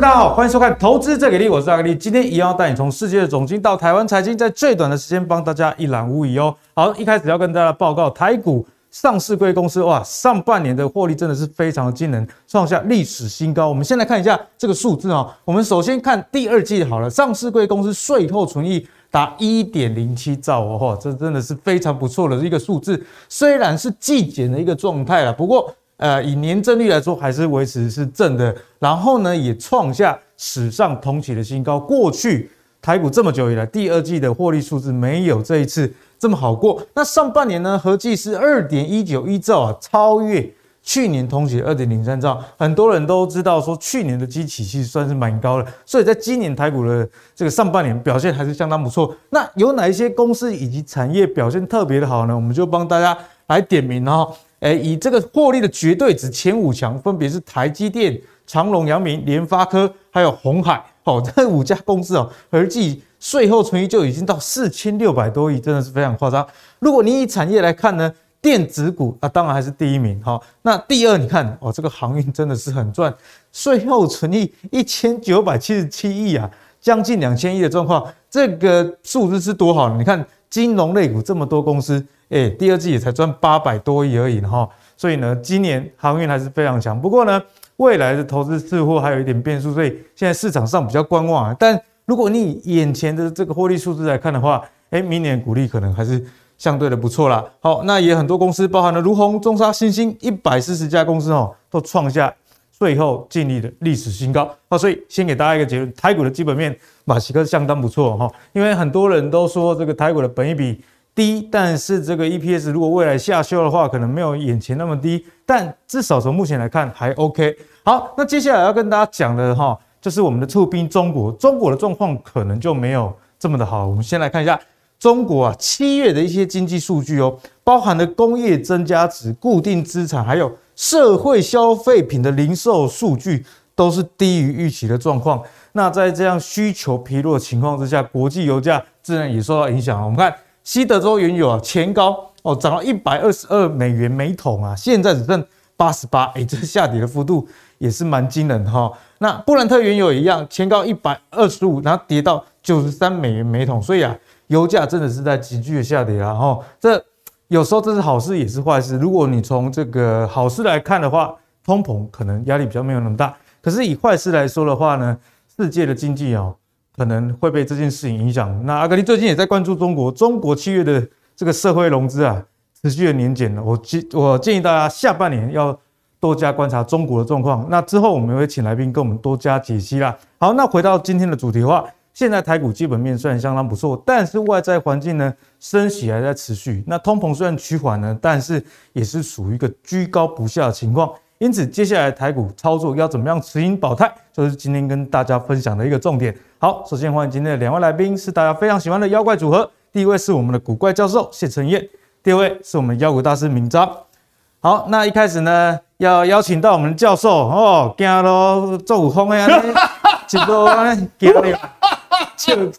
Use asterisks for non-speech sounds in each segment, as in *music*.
大家好，欢迎收看《投资最给力》，我是阿格力。今天一样要带你从世界的总经到台湾财经，在最短的时间帮大家一览无遗哦。好，一开始要跟大家报告台股上市贵公司哇，上半年的获利真的是非常的惊人，创下历史新高。我们先来看一下这个数字啊，我们首先看第二季好了，上市贵公司税后存益达一点零七兆哦，这真的是非常不错的一个数字。虽然是季减的一个状态了，不过。呃，以年增率来说，还是维持是正的。然后呢，也创下史上同期的新高。过去台股这么久以来，第二季的获利数字没有这一次这么好过。那上半年呢，合计是二点一九一兆啊，超越去年同期二点零三兆。很多人都知道说，去年的基期其实算是蛮高的，所以在今年台股的这个上半年表现还是相当不错。那有哪一些公司以及产业表现特别的好呢？我们就帮大家来点名哦。哎，以这个获利的绝对值前五强，分别是台积电、长隆、阳明、联发科，还有鸿海。哦，这五家公司哦，合计税后存益就已经到四千六百多亿，真的是非常夸张。如果你以产业来看呢，电子股啊，当然还是第一名。好，那第二，你看哦，这个航运真的是很赚，税后存益一千九百七十七亿啊，将近两千亿的状况，这个数字是多好呢？你看金融类股这么多公司。哎、第二季也才赚八百多亿而已哈，所以呢，今年航运还是非常强。不过呢，未来的投资似乎还有一点变数，所以现在市场上比较观望。但如果你以眼前的这个获利数字来看的话，哎、明年股利可能还是相对的不错啦。好，那也很多公司，包含了如鸿、中沙、新兴一百四十家公司哦，都创下最后净利的历史新高。好，所以先给大家一个结论，台股的基本面马西克相当不错哈，因为很多人都说这个台股的本益比。低，但是这个 EPS 如果未来下修的话，可能没有眼前那么低，但至少从目前来看还 OK。好，那接下来要跟大家讲的哈，就是我们的厝边中国，中国的状况可能就没有这么的好。我们先来看一下中国啊，七月的一些经济数据哦，包含了工业增加值、固定资产，还有社会消费品的零售数据，都是低于预期的状况。那在这样需求疲弱的情况之下，国际油价自然也受到影响。我们看。西德州原油啊，前高哦，涨到一百二十二美元每桶啊，现在只剩八十八，哎，这下跌的幅度也是蛮惊人的哈。那布兰特原油一样，前高一百二十五，然后跌到九十三美元每桶，所以啊，油价真的是在急剧的下跌啊。哈。这有时候这是好事也是坏事。如果你从这个好事来看的话，通膨可能压力比较没有那么大。可是以坏事来说的话呢，世界的经济哦。可能会被这件事情影响。那阿格力最近也在关注中国，中国七月的这个社会融资啊，持续的年减了。我建我建议大家下半年要多加观察中国的状况。那之后我们会请来宾跟我们多加解析啦。好，那回到今天的主题的话，现在台股基本面虽然相当不错，但是外在环境呢，升息还在持续。那通膨虽然趋缓呢，但是也是属于一个居高不下的情况。因此，接下来台股操作要怎么样持盈保泰，就是今天跟大家分享的一个重点。好，首先欢迎今天的两位来宾，是大家非常喜欢的妖怪组合。第一位是我们的古怪教授谢承彦，第二位是我们妖股大师明章。好，那一开始呢，要邀请到我们的教授哦，*laughs* 惊咯，做有风的啊，直播惊了，就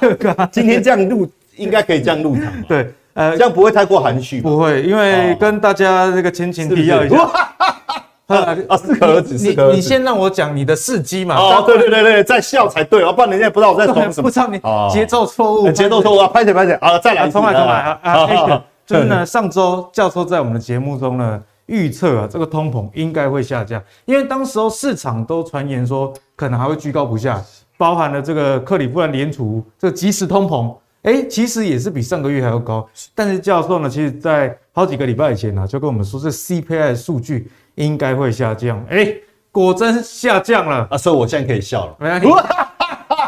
这个今天这样录，应该可以这样入场，对。呃，这样不会太过含蓄，不会，因为跟大家这个前情提要一下。啊，适可而止，适可而止。你先让我讲你的事迹嘛。哦，对对对对，在笑才对，不然人家不知道我在说什么。不知道你节奏错误，节奏错误啊！拍点拍点，好，再来，重来重来啊！啊，就是呢，上周教授在我们的节目中呢预测啊，这个通膨应该会下降，因为当时候市场都传言说可能还会居高不下，包含了这个克里夫兰联储这个即时通膨。哎，其实也是比上个月还要高，但是教授呢，其实在好几个礼拜以前呢、啊，就跟我们说，这 CPI 的数据应该会下降。哎，果真下降了啊！所以我现在可以笑了，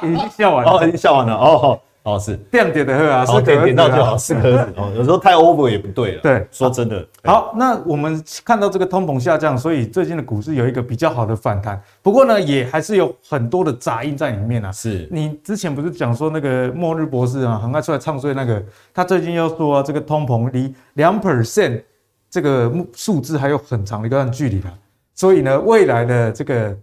已经笑完了，哦，已经笑完了，哦。哦，是这样点的喝啊，是点点到就好，适可而止哦。有时候太 over 也不对了。对，说真的。好，那我们看到这个通膨下降，所以最近的股市有一个比较好的反弹。不过呢，也还是有很多的杂音在里面啊。是你之前不是讲说那个末日博士啊，很爱出来唱衰那个，他最近又说这个通膨离两 percent 这个数字还有很长的一段距离了。所以呢，未来的这个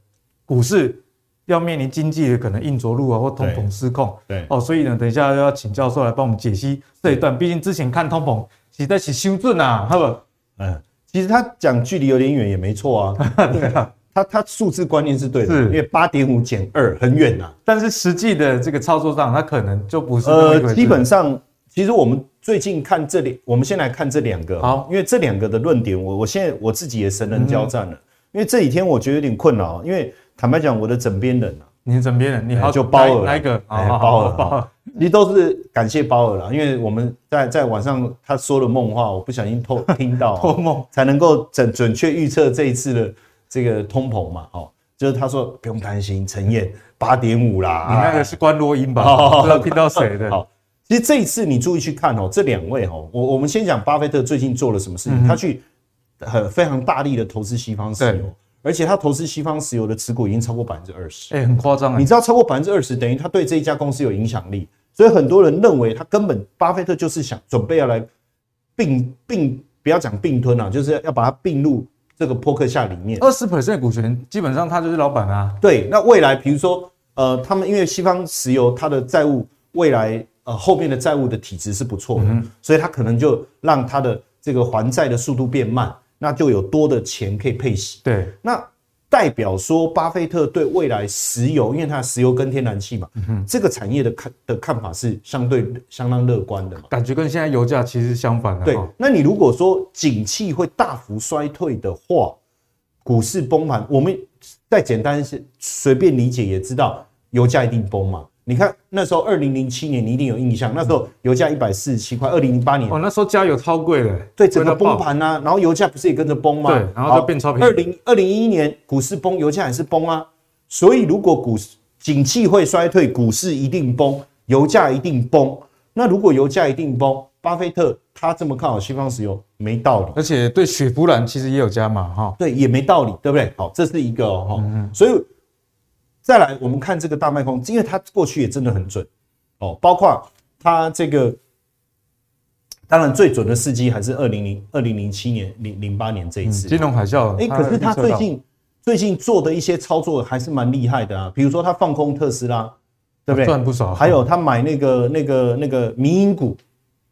股市。要面临经济的可能硬着陆啊，或通膨失控，对，对哦，所以呢，等一下要请教授来帮我们解析这一段。毕竟之前看通膨，实在是修正啊，好不？嗯，其实他讲距离有点远也没错啊，*laughs* 对啊，他他数字观念是对的，是。因为八点五减二很远呐，但是实际的这个操作上，它可能就不是。呃，基本上，其实我们最近看这里，我们先来看这两个，好，因为这两个的论点，我我现在我自己也神人交战了，嗯、因为这几天我觉得有点困扰，因为坦白讲，我的枕边人啊，你的枕边人，你好，就包尔哪一个？哎，*laughs* 包尔，包尔，其实都是感谢包尔啦，因为我们在在晚上他说的梦话，我不小心偷 *laughs* 听到，偷梦。才能够准准确预测这一次的这个通膨嘛，哦。就是他说不用担心，陈彦八点五啦，你那个是关落音吧？哦、*laughs* 不知道听到谁的。好，其实这一次你注意去看哦，这两位哦，我我们先讲巴菲特最近做了什么事情，嗯、他去很非常大力的投资西方石油，而且他投资西方石油的持股已经超过百分之二十，哎，很夸张啊！你知道超过百分之二十，等于他对这一家公司有影响力，所以很多人认为他根本巴菲特就是想准备要来并并，不要讲并吞啊，就是要把它并入。这个波克夏里面，二十 percent 股权基本上他就是老板啊。对，那未来比如说，呃，他们因为西方石油它的债务未来呃后面的债务的体质是不错的，嗯、所以他可能就让他的这个还债的速度变慢，那就有多的钱可以配息。对，那。代表说，巴菲特对未来石油，因为它石油跟天然气嘛，这个产业的看的看法是相对相当乐观的嘛。感觉跟现在油价其实相反的。对，那你如果说景气会大幅衰退的话，股市崩盘，我们再简单是随便理解也知道，油价一定崩嘛。你看那时候，二零零七年你一定有印象，那时候油价一百四十七块。二零零八年哦，那时候加油超贵的，对，整个崩盘啊，然后油价不是也跟着崩吗？对，然后就变超便宜。二零二零一一年股市崩，油价也是崩啊。所以如果股市景气会衰退，股市一定崩，油价一定崩。那如果油价一定崩，巴菲特他这么看好西方石油没道理，而且对雪佛兰其实也有加码哈，对，也没道理，对不对？好，这是一个哈、哦，所以。再来，我们看这个大卖空，因为它过去也真的很准哦，包括它这个，当然最准的时机还是二零零二零零七年零零八年这一次、嗯、金融海啸。哎，可是它最近最近做的一些操作还是蛮厉害的啊，比如说它放空特斯拉，对不对？赚不少。还有他买那个那个那个民营股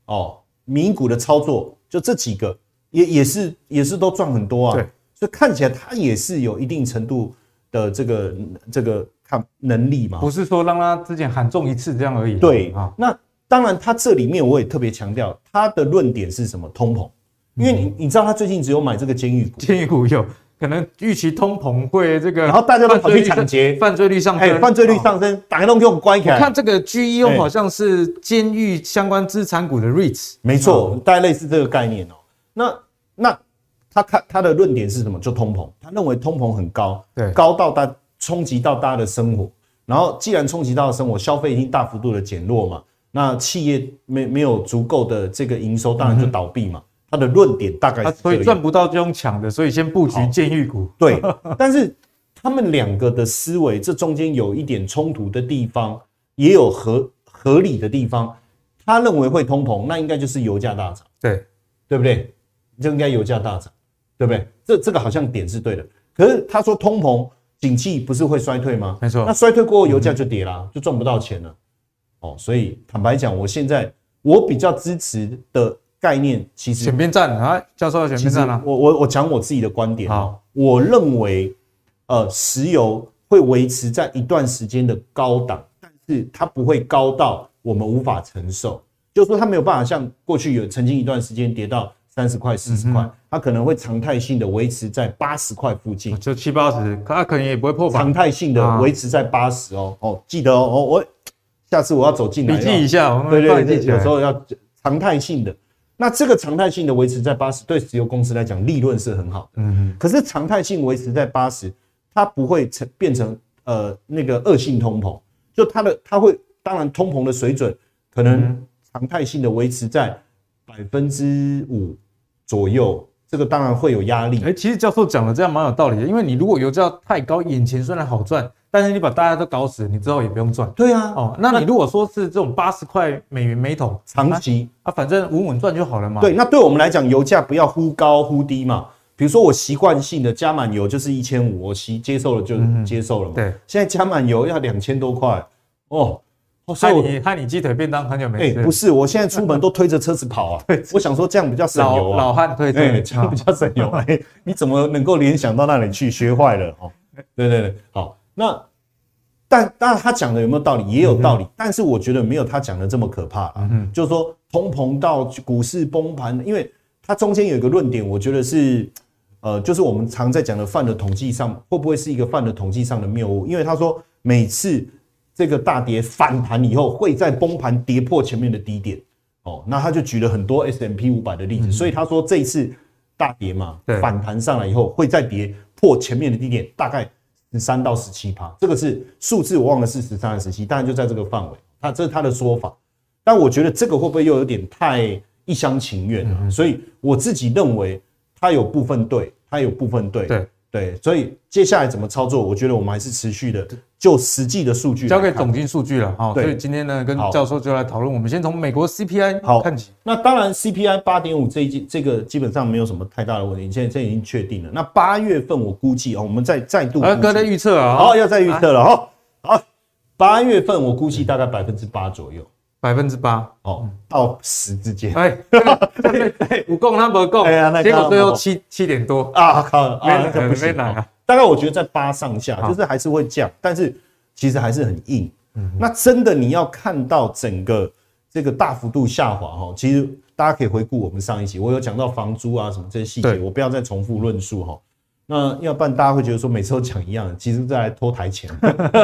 哦，民营股的操作，就这几个也也是也是都赚很多啊。对，所以看起来它也是有一定程度。的这个这个看能力嘛，不是说让他之前喊中一次这样而已。对啊，那当然，他这里面我也特别强调，他的论点是什么？通膨，因为你你知道他最近只有买这个监狱股，监狱股有可能预期通膨会这个，然后大家都跑去抢劫，犯罪率上升，犯罪率上升，打开洞给我关起来。我看这个 GEO 好像是监狱相关资产股的 REITs，没错，大概类似这个概念哦。那那。他看他的论点是什么？就通膨，他认为通膨很高，对，高到大冲击到大家的生活。然后既然冲击到了生活，消费已经大幅度的减弱嘛，那企业没没有足够的这个营收，当然就倒闭嘛。嗯、他的论点大概是，所以赚不到这种抢的，所以先布局监狱股。对，但是他们两个的思维，这中间有一点冲突的地方，也有合合理的地方。他认为会通膨，那应该就是油价大涨，对对不对？就应该油价大涨。对不对？这这个好像点是对的，可是他说通膨，景气不是会衰退吗？没错，那衰退过后油价就跌啦，就赚不到钱了。哦，所以坦白讲，我现在我比较支持的概念，其实选边站啊，教授选边站啊。我我我讲我自己的观点啊，我认为呃，石油会维持在一段时间的高档，但是它不会高到我们无法承受，就是说它没有办法像过去有曾经一段时间跌到。三十块、四十块，它可能会常态性的维持在八十块附近，就七八十，它可能也不会破百。常态性的维持在八十哦哦，记得哦，我下次我要走进来，笔记一下，对对对，有时候要常态性的。那这个常态性的维持在八十，对石油公司来讲，利润是很好的。嗯哼。可是常态性维持在八十，它不会成变成呃那个恶性通膨，就它的它会，当然通膨的水准可能常态性的维持在。百分之五左右，这个当然会有压力。哎，其实教授讲的这样蛮有道理的，因为你如果油价太高，眼前虽然好赚，但是你把大家都搞死，你之后也不用赚。对啊，哦，那你如果说是这种八十块美元每桶，长期啊，反正稳稳赚就好了嘛。对，那对我们来讲，油价不要忽高忽低嘛。比如说我习惯性的加满油就是一千五，我习接受了就接受了嘛。对，现在加满油要两千多块哦。害你害你鸡腿便当很久没吃。哎，不是，我现在出门都推着车子跑啊。*laughs* 我想说这样比较省油啊。老汉推车，哎，这样比较省油。哎，*laughs* 你怎么能够联想到那里去？学坏了哦。对对对，好。那但当然他讲的有没有道理？也有道理，但是我觉得没有他讲的这么可怕啊。就是说通膨到股市崩盘，因为它中间有一个论点，我觉得是。呃，就是我们常在讲的犯了统计上会不会是一个犯了统计上的谬误？因为他说每次这个大跌反弹以后，会在崩盘跌破前面的低点，哦，那他就举了很多 S M P 五百的例子，所以他说这一次大跌嘛，反弹上来以后会再跌破前面的低点，大概十三到十七趴，这个是数字我忘了是十三还是十七，当然就在这个范围，他这是他的说法，但我觉得这个会不会又有点太一厢情愿了？所以我自己认为。他有部分对，他有部分对，对对，所以接下来怎么操作？我觉得我们还是持续的就实际的数据交给总经数据了。哈，所以今天呢，跟教授就来讨论。我们先从美国 CPI 好看起。那当然，CPI 八点五这一季这个基本上没有什么太大的问题，现在这已经确定了。那八月份我估计哦，我们再再度啊，刚才预测啊，好，要再预测了哈。好，八月份我估计大概百分之八左右。百分之八哦，到十之间。哎，对对，五共他不共，哎呀，那结果最后七七点多啊，靠没，那个不行啊。大概我觉得在八上下，就是还是会降，但是其实还是很硬。那真的你要看到整个这个大幅度下滑哈，其实大家可以回顾我们上一期，我有讲到房租啊什么这些细节，我不要再重复论述哈。那要不然大家会觉得说每次都讲一样，其实再来拖台前。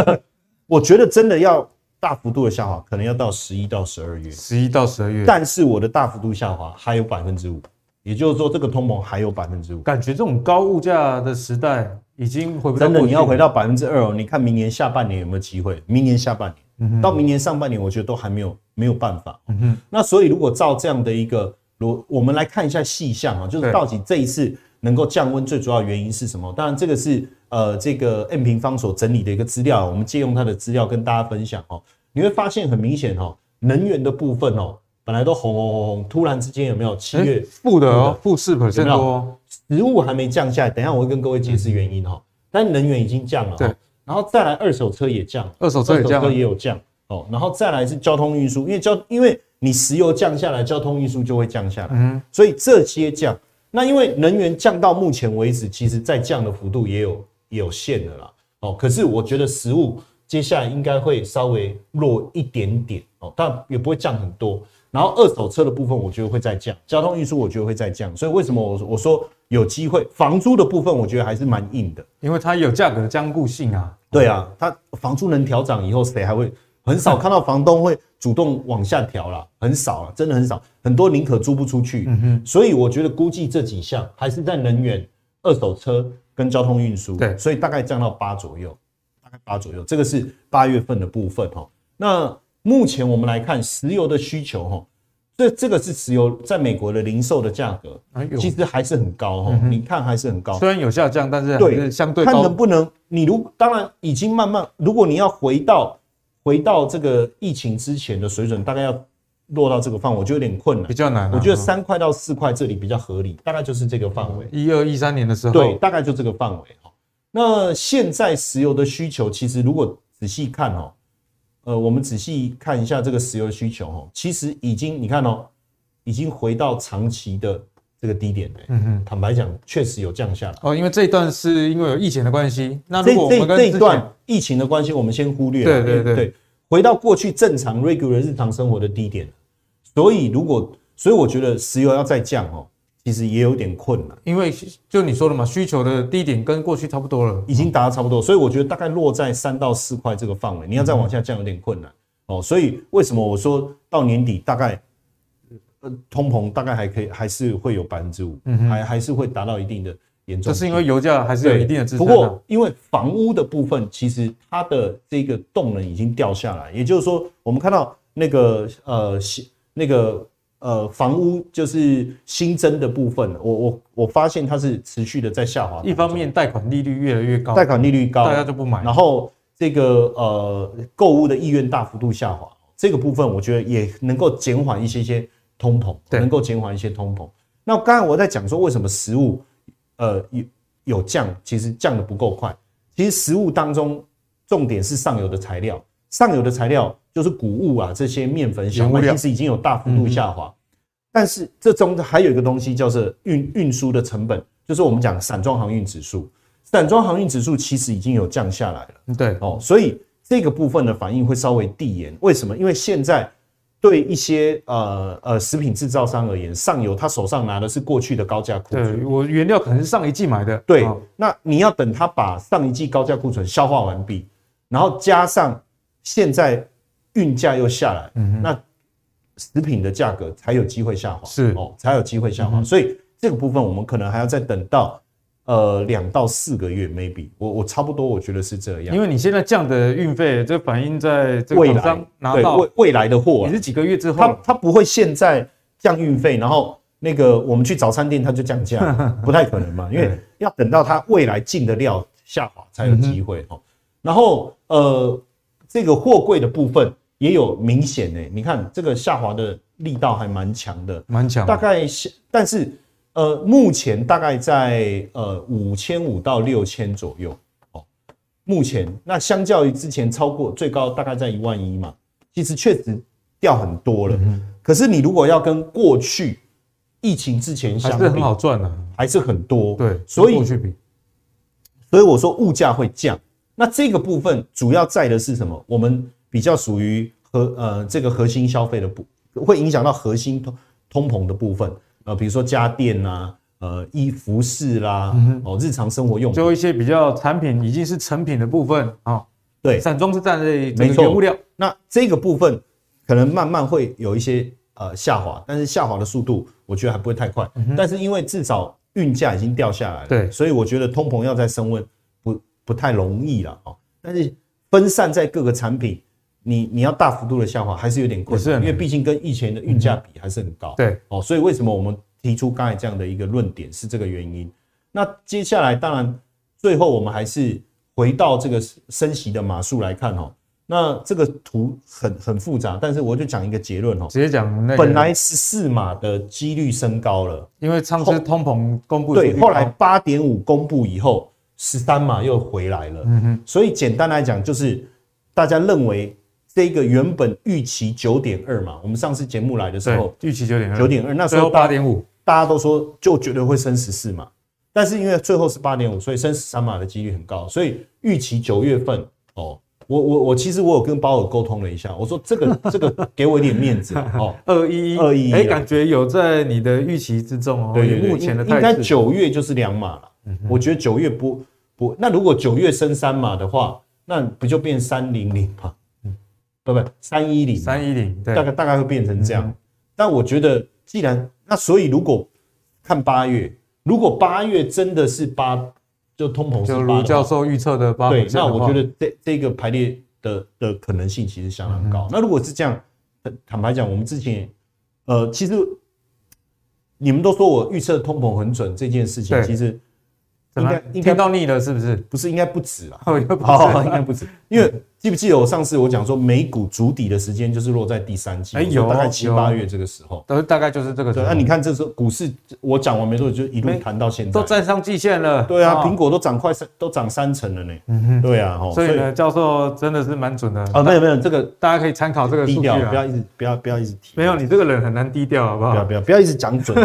*laughs* 我觉得真的要。大幅度的下滑可能要到十一到十二月，十一到十二月，但是我的大幅度下滑还有百分之五，也就是说这个通膨还有百分之五。感觉这种高物价的时代已经回不到。真的，你要回到百分之二哦？你看明年下半年有没有机会？明年下半年，到明年上半年，我觉得都还没有没有办法。嗯哼。那所以如果照这样的一个，逻我们来看一下细项啊，就是到底这一次能够降温最主要原因是什么？当然这个是。呃，这个 M 平方所整理的一个资料，我们借用它的资料跟大家分享哦。你会发现很明显哦，能源的部分哦，本来都红红红红，突然之间有没有七月负的哦，负四 percent 多，食物还没降下来，等一下我会跟各位解释原因哈。但能源已经降了，对，然后再来二手车也降，二手车也降，也有降哦。然后再来是交通运输，因为交因为你石油降下来，交通运输就会降下来，嗯，所以这些降。那因为能源降到目前为止，其实再降的幅度也有。有限的啦，哦，可是我觉得食物接下来应该会稍微弱一点点哦，但也不会降很多。然后二手车的部分，我觉得会再降，交通运输我觉得会再降。所以为什么我我说有机会？房租的部分我觉得还是蛮硬的，因为它有价格僵固性啊。对啊，它房租能调涨以后，谁还会很少看到房东会主动往下调啦，很少了，真的很少，很多宁可租不出去。嗯哼，所以我觉得估计这几项还是在能源、二手车。跟交通运输，对，所以大概降到八左右，大概八左右，这个是八月份的部分哈。那目前我们来看石油的需求哈，这这个是石油在美国的零售的价格，其实还是很高哈。你看还是很高，虽然有下降，但是对相对高。看能不能，你如当然已经慢慢，如果你要回到回到这个疫情之前的水准，大概要。落到这个范围，我觉得有点困难，比较难。我觉得三块到四块这里比较合理，大概就是这个范围。一二一三年的时候，对，大概就这个范围。那现在石油的需求，其实如果仔细看哦，呃，我们仔细看一下这个石油的需求哦，其实已经你看哦，已经回到长期的这个低点。嗯嗯，坦白讲，确实有降下来。哦，因为这一段是因为有疫情的关系。那如果这这一段疫情的关系，我们先忽略。对对对对，回到过去正常 regular 日常生活的低点。所以，如果所以，我觉得石油要再降哦，其实也有点困难。因为就你说的嘛，需求的低点跟过去差不多了，已经达到差不多。所以我觉得大概落在三到四块这个范围，你要再往下降有点困难哦。所以为什么我说到年底大概呃通膨大概还可以，还是会有百分之五，还还是会达到一定的严重。这是因为油价还是有一定的支撑。不过因为房屋的部分，其实它的这个动能已经掉下来，也就是说，我们看到那个呃。那个呃，房屋就是新增的部分，我我我发现它是持续的在下滑。一方面，贷款利率越来越高，贷款利率高，大家就不买。然后这个呃，购物的意愿大幅度下滑，这个部分我觉得也能够减缓一些些通膨，对能够减缓一些通膨。那刚才我在讲说，为什么食物呃有有降，其实降的不够快。其实食物当中重点是上游的材料。上游的材料就是谷物啊，这些面粉、小麦其实已经有大幅度下滑。但是这中还有一个东西叫做运运输的成本，就是我们讲散装航运指数。散装航运指数其实已经有降下来了。对哦，所以这个部分的反应会稍微递延。为什么？因为现在对一些呃呃食品制造商而言，上游他手上拿的是过去的高价库存。对，我原料可能是上一季买的。对，那你要等他把上一季高价库存消化完毕，然后加上现在运价又下来，嗯，那。食品的价格才有机会下滑，是哦，才有机会下滑，所以这个部分我们可能还要再等到呃两到四个月，maybe。我我差不多我觉得是这样，因为你现在降的运费，这反映在这个厂商拿到未未来的货，也是几个月之后，他他不会现在降运费，然后那个我们去早餐店他就降价，*laughs* 不太可能嘛，因为要等到他未来进的料下滑才有机会哦，然后呃这个货柜的部分。也有明显诶，你看这个下滑的力道还蛮强的，蛮强。大概但是呃，目前大概在呃五千五到六千左右哦。目前那相较于之前超过最高大概在一万一嘛，其实确实掉很多了。嗯、可是你如果要跟过去疫情之前相比，还是很好赚的，还是很多。对，所以过去比，所以我说物价会降。那这个部分主要在的是什么？我们。比较属于核呃这个核心消费的部，会影响到核心通通膨的部分，呃，比如说家电呐，呃，衣服饰啦，哦，日常生活用品，就一些比较产品已经是成品的部分啊，对，散装是占这这个原物料，那这个部分可能慢慢会有一些呃下滑，但是下滑的速度我觉得还不会太快，但是因为至少运价已经掉下来了，对，所以我觉得通膨要再升温不不太容易了啊，但是分散在各个产品。你你要大幅度的下滑还是有点困难，因为毕竟跟以前的运价比还是很高。对，哦，所以为什么我们提出刚才这样的一个论点是这个原因。那接下来当然最后我们还是回到这个升息的码数来看哦。那这个图很很复杂，但是我就讲一个结论哦，直接讲那本来十四码的几率升高了，因为上次通膨公布对，后来八点五公布以后十三码又回来了。嗯哼，所以简单来讲就是大家认为。这个原本预期九点二嘛，我们上次节目来的时候预期九点二，九点二，那时候八点五，大家都说就绝对会升十四嘛，但是因为最后是八点五，所以升十三码的几率很高，所以预期九月份哦，我我我其实我有跟鲍尔沟通了一下，我说这个 *laughs* 这个给我一点面子哦，二一一。二一一，哎，感觉有在你的预期之中哦，对对对，目前的应该九月就是两码了，我觉得九月不不，那如果九月升三码的话，那不就变三零零吗？不不，三一零，三一零，大概大概会变成这样。嗯、但我觉得，既然那所以如果看八月，如果八月真的是八，就通膨就卢教授预测的八，对，那我觉得这这个排列的的可能性其实相当高。嗯、那如果是这样，坦白讲，我们之前呃，其实你们都说我预测通膨很准这件事情，其实。应该听到腻了是不是？不是，应该不止了。好，应该不止。因为记不记得我上次我讲说美股筑底的时间就是落在第三季，哎，有大概七八月这个时候，都大概就是这个时候。那你看这时候股市，我讲完没多久就一路谈到现在，都站上季线了。对啊，苹果都涨快三，都涨三成了呢。嗯哼，对啊，所以呢，教授真的是蛮准的。哦，没有没有，这个大家可以参考这个低调，不要一直不要不要一直提。没有，你这个人很难低调，好不好？不要不要不要一直讲准。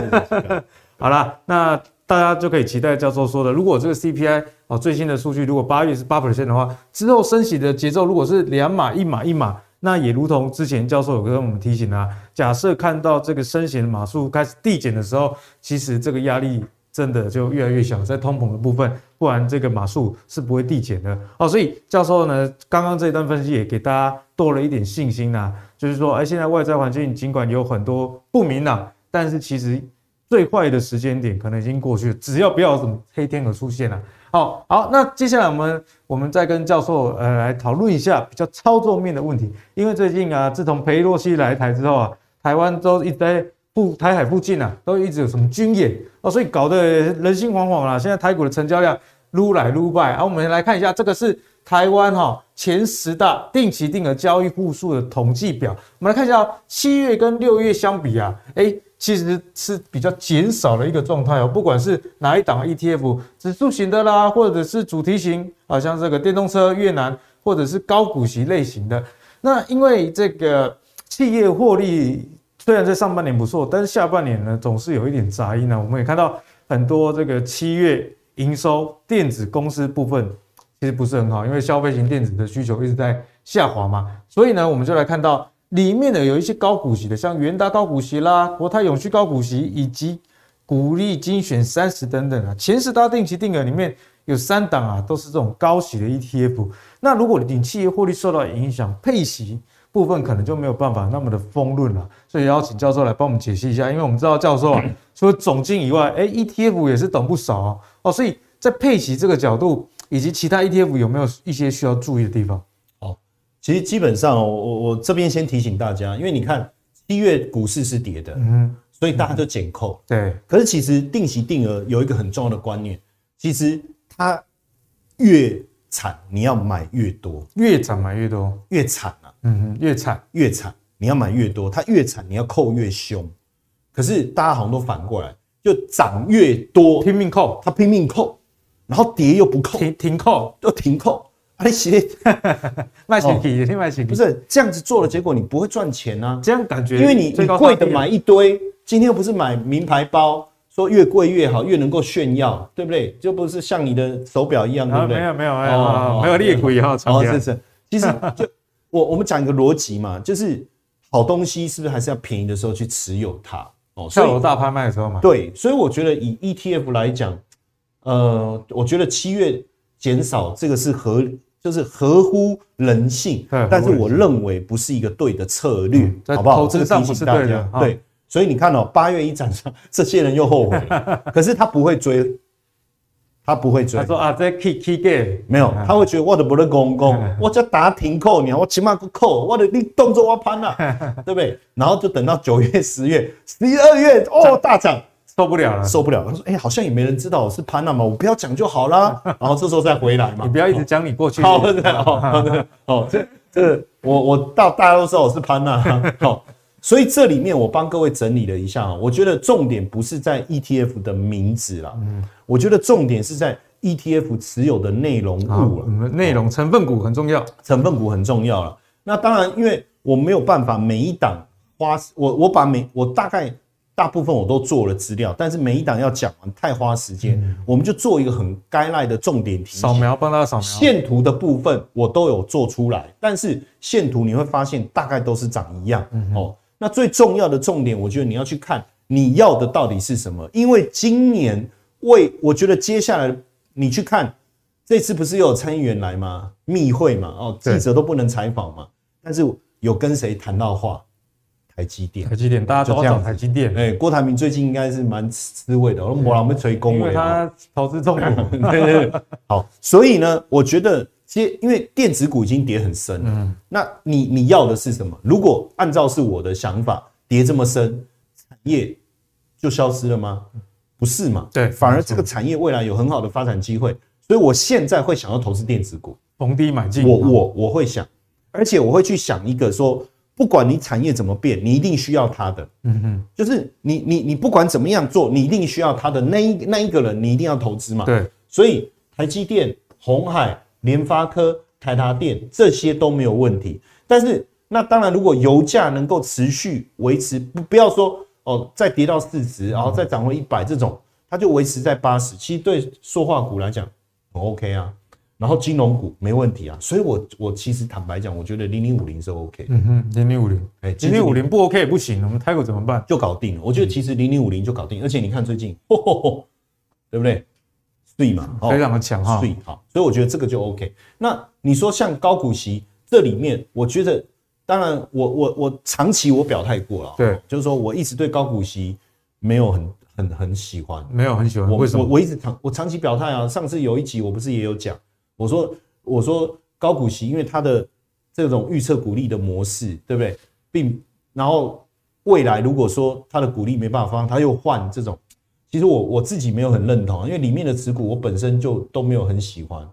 *laughs* 好了，那。大家就可以期待教授说的，如果这个 CPI 哦最新的数据，如果八月是八 percent 的话，之后升息的节奏如果是两码一码一码，那也如同之前教授有跟我们提醒啊，假设看到这个升息的码数开始递减的时候，其实这个压力真的就越来越小，在通膨的部分，不然这个码数是不会递减的哦。所以教授呢，刚刚这一段分析也给大家多了一点信心呐，就是说，哎，现在外在环境尽管有很多不明朗，但是其实。最坏的时间点可能已经过去了，只要不要什么黑天鹅出现了。好，好，那接下来我们我们再跟教授呃来讨论一下比较操作面的问题。因为最近啊，自从裴洛西来台之后啊，台湾都一直在附台海附近啊，都一直有什么军演哦，所以搞得人心惶惶啦。现在台股的成交量撸来撸败，啊，我们来看一下，这个是台湾哈前十大定期定额交易户数的统计表。我们来看一下，七月跟六月相比啊，诶其实是比较减少的一个状态哦，不管是哪一档 ETF，指数型的啦，或者是主题型，好像这个电动车、越南，或者是高股息类型的，那因为这个企业获利虽然在上半年不错，但是下半年呢总是有一点杂音呢。我们也看到很多这个七月营收电子公司部分其实不是很好，因为消费型电子的需求一直在下滑嘛。所以呢，我们就来看到里面的有一些高股息的，像元大高股息啦、国泰永续高股息以及股利精选三十等等啊，前十大定期定额里面。有三档啊，都是这种高息的 ETF。那如果你企业获利受到影响，配息部分可能就没有办法那么的丰润了。所以邀请教授来帮我们解析一下，因为我们知道教授啊，除了总经以外，哎，ETF 也是懂不少哦。哦，所以在配息这个角度，以及其他 ETF 有没有一些需要注意的地方？哦，其实基本上哦，我我这边先提醒大家，因为你看七月股市是跌的，嗯，所以大家就减扣。对，可是其实定期定额有一个很重要的观念，其实。它越惨，你要买越多；越惨买越多，越惨啊！嗯哼，越惨越惨，你要买越多。它越惨，你要扣越凶。可是大家好像都反过来，就涨越多拼命扣，它拼命扣，然后跌又不扣，停停扣又停扣。啊，你洗的 *laughs* 卖钱皮，卖钱皮，不是这样子做的结果，你不会赚钱啊！这样感觉，因为你你贵的买一堆，今天又不是买名牌包。说越贵越好，越能够炫耀，对不对？就不是像你的手表一样，对不对？没有没有没有没有劣贵哈，哦，是是。其实 *laughs* 就我我们讲一个逻辑嘛，就是好东西是不是还是要便宜的时候去持有它？哦，跳楼大拍卖的时候嘛。对，所以我觉得以 ETF 来讲，呃，我觉得七月减少这个是合，就是合乎人性，但是我认为不是一个对的策略，好不好？投资上不是对的，对。所以你看哦，八月一涨上，*laughs* 这些人又后悔了。*laughs* 可是他不会追，他不会追。他说啊，这 key key game 没有，他会觉得我的不能公公，我叫打停扣你，我起码不扣，我的你动作我攀了，*laughs* 对不对？然后就等到九月、十月、十一二月哦大涨，受不了了，受不了。他说，哎，好像也没人知道我是潘娜嘛，我不要讲就好啦。*laughs* 然后这时候再回来嘛，你不要一直讲你过去。好的，好的，好，这这我我到大家都知道我是潘娜，好。所以这里面我帮各位整理了一下，我觉得重点不是在 ETF 的名字啦，嗯，我觉得重点是在 ETF 持有的内容物了，内容成分股很重要，成分股很重要了。那当然，因为我没有办法每一档花，我我把每我大概大部分我都做了资料，但是每一档要讲完太花时间，我们就做一个很该赖的重点提醒，扫描帮大家扫描线图的部分我都有做出来，但是线图你会发现大概都是长一样哦。那最重要的重点，我觉得你要去看你要的到底是什么，因为今年为我觉得接下来你去看，这次不是有参议员来吗？密会嘛，哦，记者都不能采访嘛，但是有跟谁谈到话？台积电，台积电，大家都讲台积电。哎、欸，郭台铭最近应该是蛮滋味的，我们没人吹恭维，因为他投资重股。*laughs* 对对对，好，所以呢，我觉得。因为电子股已经跌很深了，嗯，那你你要的是什么？如果按照是我的想法，跌这么深，产业就消失了吗？不是嘛？对，反而这个产业未来有很好的发展机会，所以我现在会想要投资电子股，逢低买进。我我我会想，而且我会去想一个说，不管你产业怎么变，你一定需要它的，嗯哼，就是你你你不管怎么样做，你一定需要它的那一那一个人，你一定要投资嘛。对，所以台积电、鸿海。联发科、台达电这些都没有问题，但是那当然，如果油价能够持续维持，不不要说哦，再跌到四十，然后再涨回一百这种，它就维持在八十，其实对塑化股来讲很 OK 啊，然后金融股没问题啊，所以我我其实坦白讲，我觉得零零五零是 OK，嗯哼，零零五零，哎，零零五零不 OK 也不行，我们泰国怎么办？就搞定了，我觉得其实零零五零就搞定，而且你看最近，吼吼吼，对不对？对嘛，非常的强哈，对，好，所以我觉得这个就 OK。那你说像高股息这里面，我觉得当然我我我长期我表态过了，对，就是说我一直对高股息没有很很很喜欢，没有很喜欢。我为什么？我我一直长我长期表态啊。上次有一集我不是也有讲，我说我说高股息，因为它的这种预测股利的模式，对不对？并然后未来如果说它的股利没办法发，它又换这种。其实我我自己没有很认同，因为里面的持股我本身就都没有很喜欢。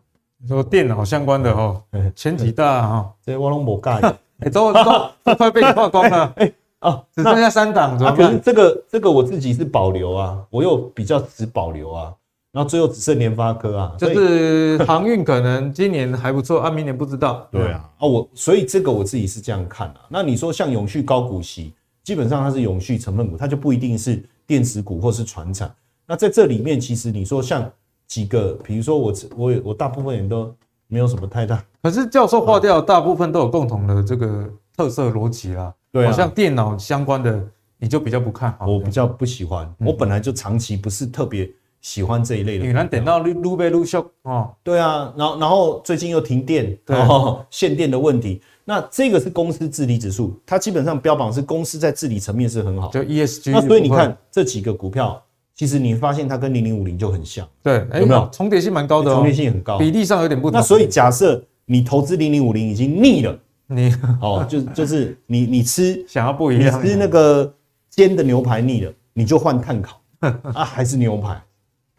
说电脑相关的哈，*laughs* 前几大哈，*laughs* 这我拢没盖。*laughs* 哎，都都都快被你曝光了。哎哦，只剩下三档，怎么办？可是这个这个我自己是保留啊，我又比较只保留啊。然后最后只剩联发科啊，就是航运可能今年还不错啊，明年不知道。对啊，啊我所以这个我自己是这样看啊。那你说像永续高股息，基本上它是永续成分股，它就不一定是电子股或是船产。那在这里面，其实你说像几个，比如说我我我大部分人都没有什么太大。可是教授划掉大部分都有共同的这个特色逻辑啦。对啊，好像电脑相关的你就比较不看好。我比较不喜欢，我本来就长期不是特别。喜欢这一类的，你能等到撸撸被撸秀哦。对啊，然后然后最近又停电，然后 *laughs* 限电的问题。那这个是公司治理指数，它基本上标榜是公司在治理层面是很好，就 ESG。那所以你看这几个股票，其实你发现它跟零零五零就很像，对，有没有重叠性蛮高的？重叠性很高，比例上有点不同。那所以假设你投资零零五零已经腻了，你 *laughs* 哦，就就是你你吃想要不一样，你吃那个煎的牛排腻了，你就换碳烤 *laughs* 啊，还是牛排。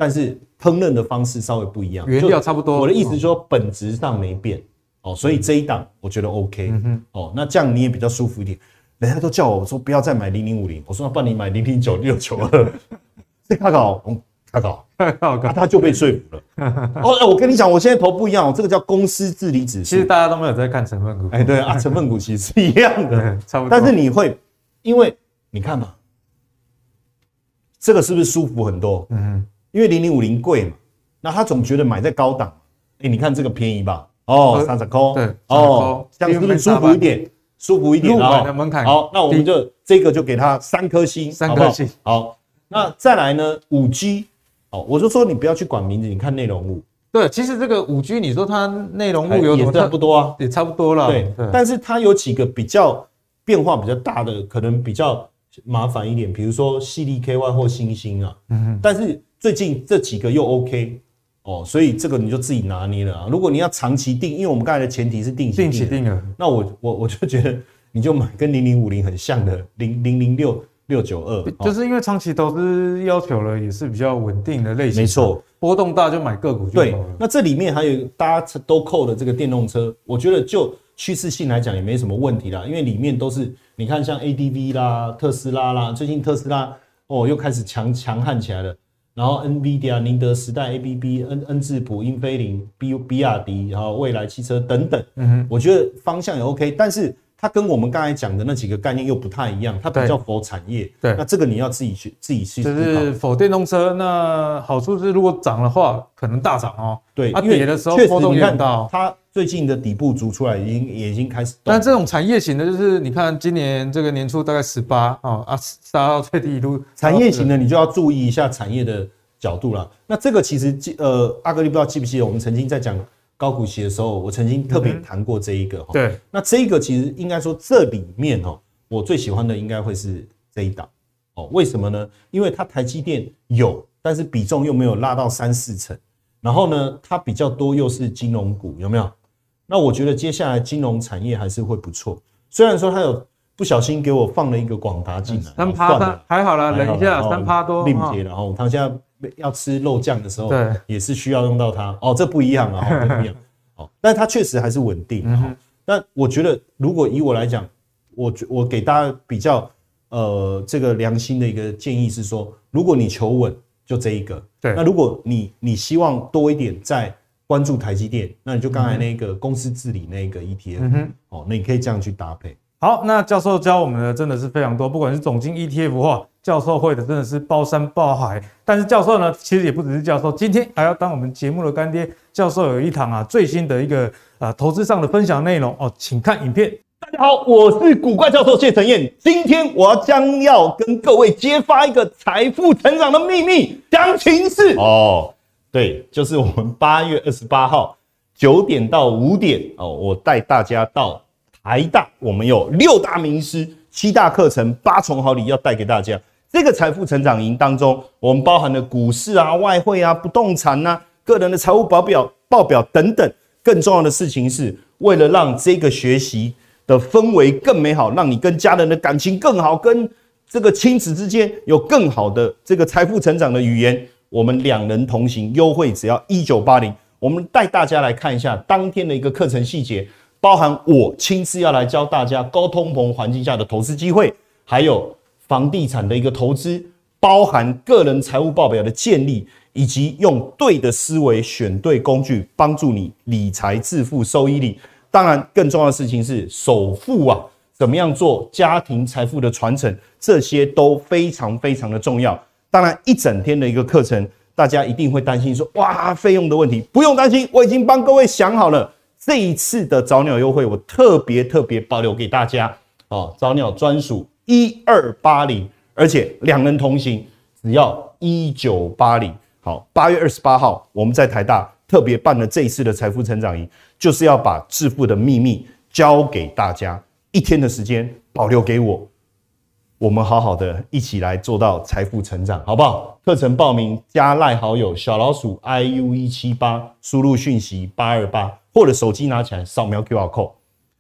但是烹饪的方式稍微不一样，原料差不多。我的意思是说，本质上没变哦，所以这一档我觉得 OK 哦，那这样你也比较舒服一点。人家都叫我说不要再买零零五零，我说那帮你买零零九六九二，*laughs* 这卡搞，卡搞，那他就被说服了。*laughs* 哦，我跟你讲，我现在投不一样，这个叫公司治理指数。其实大家都没有在看成分股，哎，对啊，成分股其实是一样的，*laughs* 差不多。但是你会，因为你看嘛，这个是不是舒服很多？嗯。因为零零五零贵嘛，那他总觉得买在高档，哎，你看这个便宜吧？哦，三十块，对，哦，这样是不是舒服一点？舒服一点啊。好，那我们就这个就给他三颗星，三颗星。好，那再来呢？五 G，哦，我就说你不要去管名字，你看内容物。对，其实这个五 G，你说它内容物有什么差不多啊？也差不多了。对，但是它有几个比较变化比较大的，可能比较麻烦一点，比如说矽力 KY 或星星啊。嗯哼，但是。最近这几个又 OK 哦，所以这个你就自己拿捏了啊。如果你要长期定，因为我们刚才的前提是定期定，定期定额，那我我我就觉得你就买跟零零五零很像的零零零六六九二，就是因为长期投资要求了也是比较稳定的类型，没错，波动大就买个股就好了。对，那这里面还有大家都扣的这个电动车，我觉得就趋势性来讲也没什么问题啦，因为里面都是你看像 ADV 啦、特斯拉啦，最近特斯拉哦又开始强强悍起来了。然后，NVIDIA、宁德时代、ABB、N、N 智浦、英飞凌、B、比亚迪，然后未来汽车等等，嗯哼，我觉得方向也 OK，但是它跟我们刚才讲的那几个概念又不太一样，它比较否产业，对，那这个你要自己去自己去。就是否电动车，那好处是如果涨的话，可能大涨哦。对，它跌的时候波动很大。它最近的底部逐出来，已经也已经开始动。但这种产业型的，就是你看今年这个年初大概十八啊啊杀到最低一路。产业型的，你就要注意一下产业的。角度了，那这个其实记呃，阿哥你不知道记不记得，我们曾经在讲高股息的时候，我曾经特别谈过这一个哈。对，那这个其实应该说这里面哦，我最喜欢的应该会是这一档哦。为什么呢？因为它台积电有，但是比重又没有拉到三四成，然后呢，它比较多又是金融股，有没有？那我觉得接下来金融产业还是会不错，虽然说它有。不小心给我放了一个广达进来，三趴三还好啦，忍一下三趴多，另结，然后他现在要吃肉酱的时候，对，也是需要用到它。哦，这不一样啊，*laughs* 不一样。哦，但它确实还是稳定。但我觉得，如果以我来讲，我我给大家比较呃这个良心的一个建议是说，如果你求稳，就这一个。对。那如果你你希望多一点在关注台积电，那你就刚才那个公司治理那个 ETF，哦，那你可以这样去搭配。好，那教授教我们的真的是非常多，不管是总经 ETF 或，教授会的真的是包山包海。但是教授呢，其实也不只是教授，今天还要当我们节目的干爹。教授有一堂啊最新的一个啊投资上的分享内容哦，请看影片。大家好，我是古怪教授谢承彦，今天我要将要跟各位揭发一个财富成长的秘密，详情是哦，对，就是我们八月二十八号九点到五点哦，我带大家到。台大，我们有六大名师、七大课程、八重好礼要带给大家。这个财富成长营当中，我们包含了股市啊、外汇啊、不动产啊、个人的财务报表、报表等等。更重要的事情是，为了让这个学习的氛围更美好，让你跟家人的感情更好，跟这个亲子之间有更好的这个财富成长的语言，我们两人同行，优惠只要一九八零。我们带大家来看一下当天的一个课程细节。包含我亲自要来教大家高通膨环境下的投资机会，还有房地产的一个投资，包含个人财务报表的建立，以及用对的思维选对工具，帮助你理财致富收益率。当然，更重要的事情是首付啊，怎么样做家庭财富的传承，这些都非常非常的重要。当然，一整天的一个课程，大家一定会担心说，哇，费用的问题，不用担心，我已经帮各位想好了。这一次的早鸟优惠，我特别特别保留给大家哦，早鸟专属一二八零，而且两人同行只要一九八零。好，八月二十八号，我们在台大特别办了这一次的财富成长营，就是要把致富的秘密教给大家，一天的时间保留给我，我们好好的一起来做到财富成长，好不好？课程报名加赖好友小老鼠 i u 一七八，输入讯息八二八。或者手机拿起来扫描 QR code，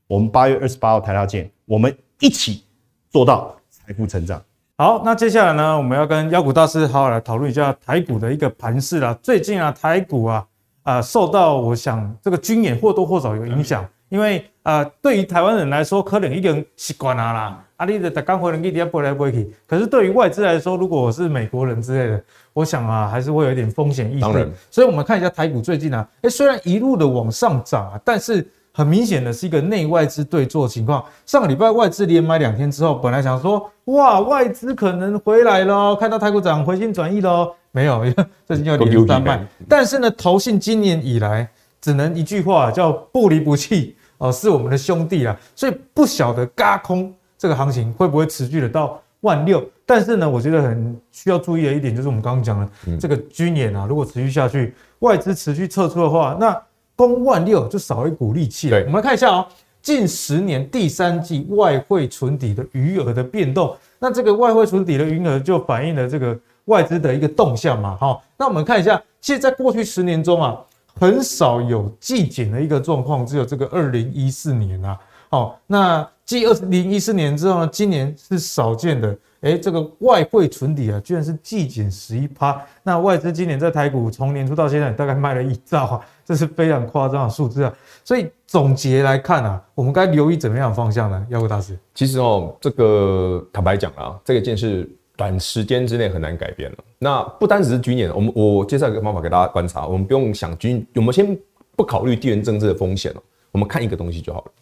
我们八月二十八号台大见，我们一起做到财富成长。好，那接下来呢，我们要跟妖股大师好好来讨论一下台股的一个盘势啦。最近啊，台股啊啊、呃、受到我想这个军演或多或少有影响，因为啊、呃，对于台湾人来说，可能已经习惯了啦。啊，你的刚回来一点不来不去，可是对于外资来说，如果我是美国人之类的。我想啊，还是会有一点风险意识。所以我们看。一下台股最近啊，哎，虽然一路的往上涨啊，但是很明显的是一个内外资对做情况。上个礼拜外资连买两天之后，本来想说哇，外资可能回来了，看到台股涨回心转意了，没有，最近要连三卖。但是呢，投信今年以来只能一句话叫不离不弃哦，是我们的兄弟啊。所以不晓得轧空这个行情会不会持续的到万六。但是呢，我觉得很需要注意的一点就是我们刚刚讲的这个军演啊，如果持续下去，外资持续撤出的话，那攻万六就少一股力气了。我们来看一下哦，近十年第三季外汇存底的余额的变动，那这个外汇存底的余额就反映了这个外资的一个动向嘛。好，那我们看一下，其实在过去十年中啊，很少有季减的一个状况，只有这个二零一四年啊。好，那继二零一四年之后呢，今年是少见的。哎，这个外汇存底啊，居然是季减十一趴。那外资今年在台股从年初到现在大概卖了一兆啊，*laughs* 这是非常夸张的数字啊。所以总结来看啊，我们该留意怎么样的方向呢？妖股大师，其实哦，这个坦白讲啊，这个件事短时间之内很难改变了。那不单只是军演，我们我介绍一个方法给大家观察，我们不用想军，我们先不考虑地缘政治的风险哦，我们看一个东西就好了。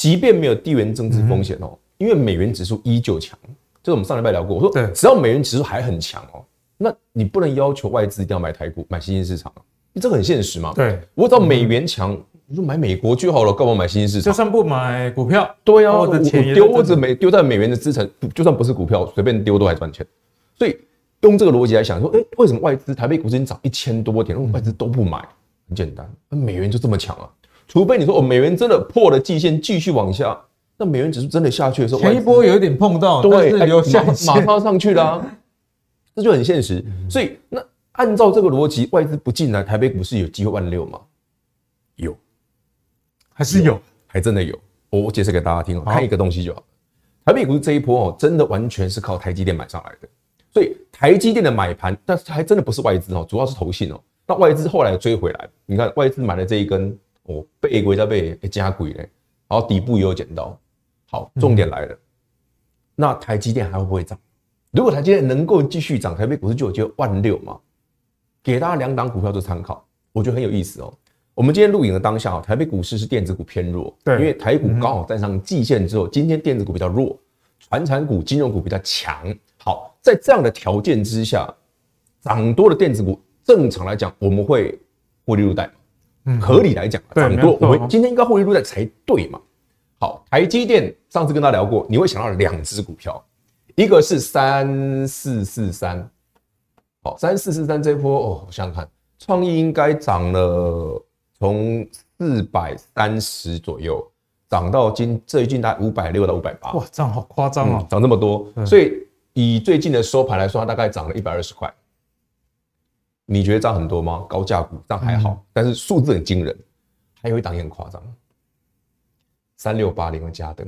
即便没有地缘政治风险哦，因为美元指数依旧强。就是我们上礼拜聊过，我说，只要美元指数还很强哦，那你不能要求外资一定要买台股、买新兴市场，这个很现实嘛。对，我只要美元强，你就买美国就好了，干嘛买新兴市场？就算不买股票，对啊，我丢或者没丢在美元的资产，就算不是股票，随便丢都还赚钱。所以用这个逻辑来想，说，哎，为什么外资台北股市已经涨一千多点，外资都不买？很简单，那美元就这么强啊，除非你说哦，美元真的破了季线，继续往下。那美元指数真的下去的时候，前一波有一点碰到，对，有下马上上去了，啊，*laughs* 这就很现实。所以，那按照这个逻辑，外资不进来，台北股市有机会万六吗？有，还是有，还真的有。我我解释给大家听哦，看一个东西就好。台北股市这一波哦，真的完全是靠台积电买上来的。所以，台积电的买盘，但是还真的不是外资哦，主要是投信哦。那外资后来追回来，你看外资买了这一根，哦，背贵再背加贵嘞，然后底部也有剪刀。好，重点来了，那台积电还会不会涨？如果台积电能够继续涨，台北股市就有机会万六嘛？给大家两档股票做参考，我觉得很有意思哦。我们今天录影的当下，台北股市是电子股偏弱，对，因为台股刚好站上季线之后，今天电子股比较弱，传产股、金融股比较强。好，在这样的条件之下，涨多的电子股，正常来讲，我们会获利入袋，嗯，合理来讲，涨多我们今天应该获利入袋才对嘛？好，台积电上次跟大家聊过，你会想到两只股票，一个是三四四三，好，三四四三这一波哦，我想想看，创意应该涨了从四百三十左右涨到今最近大概五百六到五百八，哇，涨好夸张哦，涨这么多，所以以最近的收盘来说，它大概涨了一百二十块，你觉得涨很多吗？高价股涨还好，但是数字很惊人，还有一档也很夸张。三六八零的嘉登，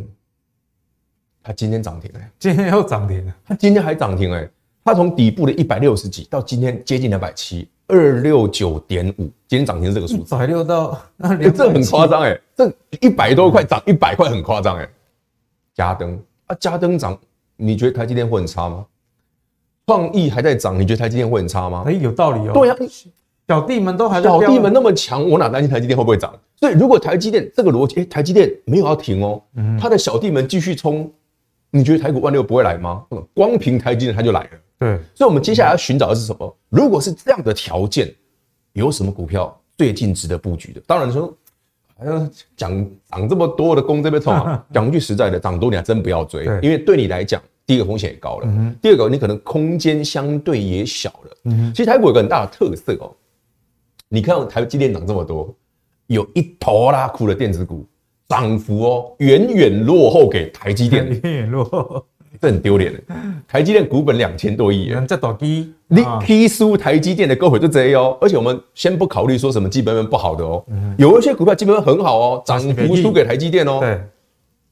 它今天涨停哎，今天又涨停了，它今天还涨停哎，它从底部的一百六十几到今天接近两百七，二六九点五，今天涨停是这个数字，一百六到那这很夸张哎，这一百多块涨一百块很夸张哎，嘉登啊，嘉登涨，你觉得台积电会很差吗？创意还在涨，你觉得台积电会很差吗？哎，有道理哦。对呀，小弟们都还在，小弟们那么强，我哪担心台积电会不会涨？所以如果台积电这个逻辑，哎，台积电没有要停哦，他的小弟们继续冲，你觉得台股万六不会来吗？光凭台积电它就来了。对，所以我们接下来要寻找的是什么？如果是这样的条件，有什么股票最近值得布局的？当然说。讲涨这么多的攻这边冲啊，*laughs* 讲句实在的，涨多你还真不要追，因为对你来讲，第一个风险也高了，第二个你可能空间相对也小了。其实台股有个很大的特色哦，你看台积电涨这么多，有一头拉库的电子股涨幅哦，远远落后给台积电，*laughs* 远远落后。这很丢脸的，台积电股本两千多亿，人在倒低，你踢输台积电的高回就这样哦。而且我们先不考虑说什么基本面不好的哦，有一些股票基本面很好哦，涨幅输给台积电哦，对，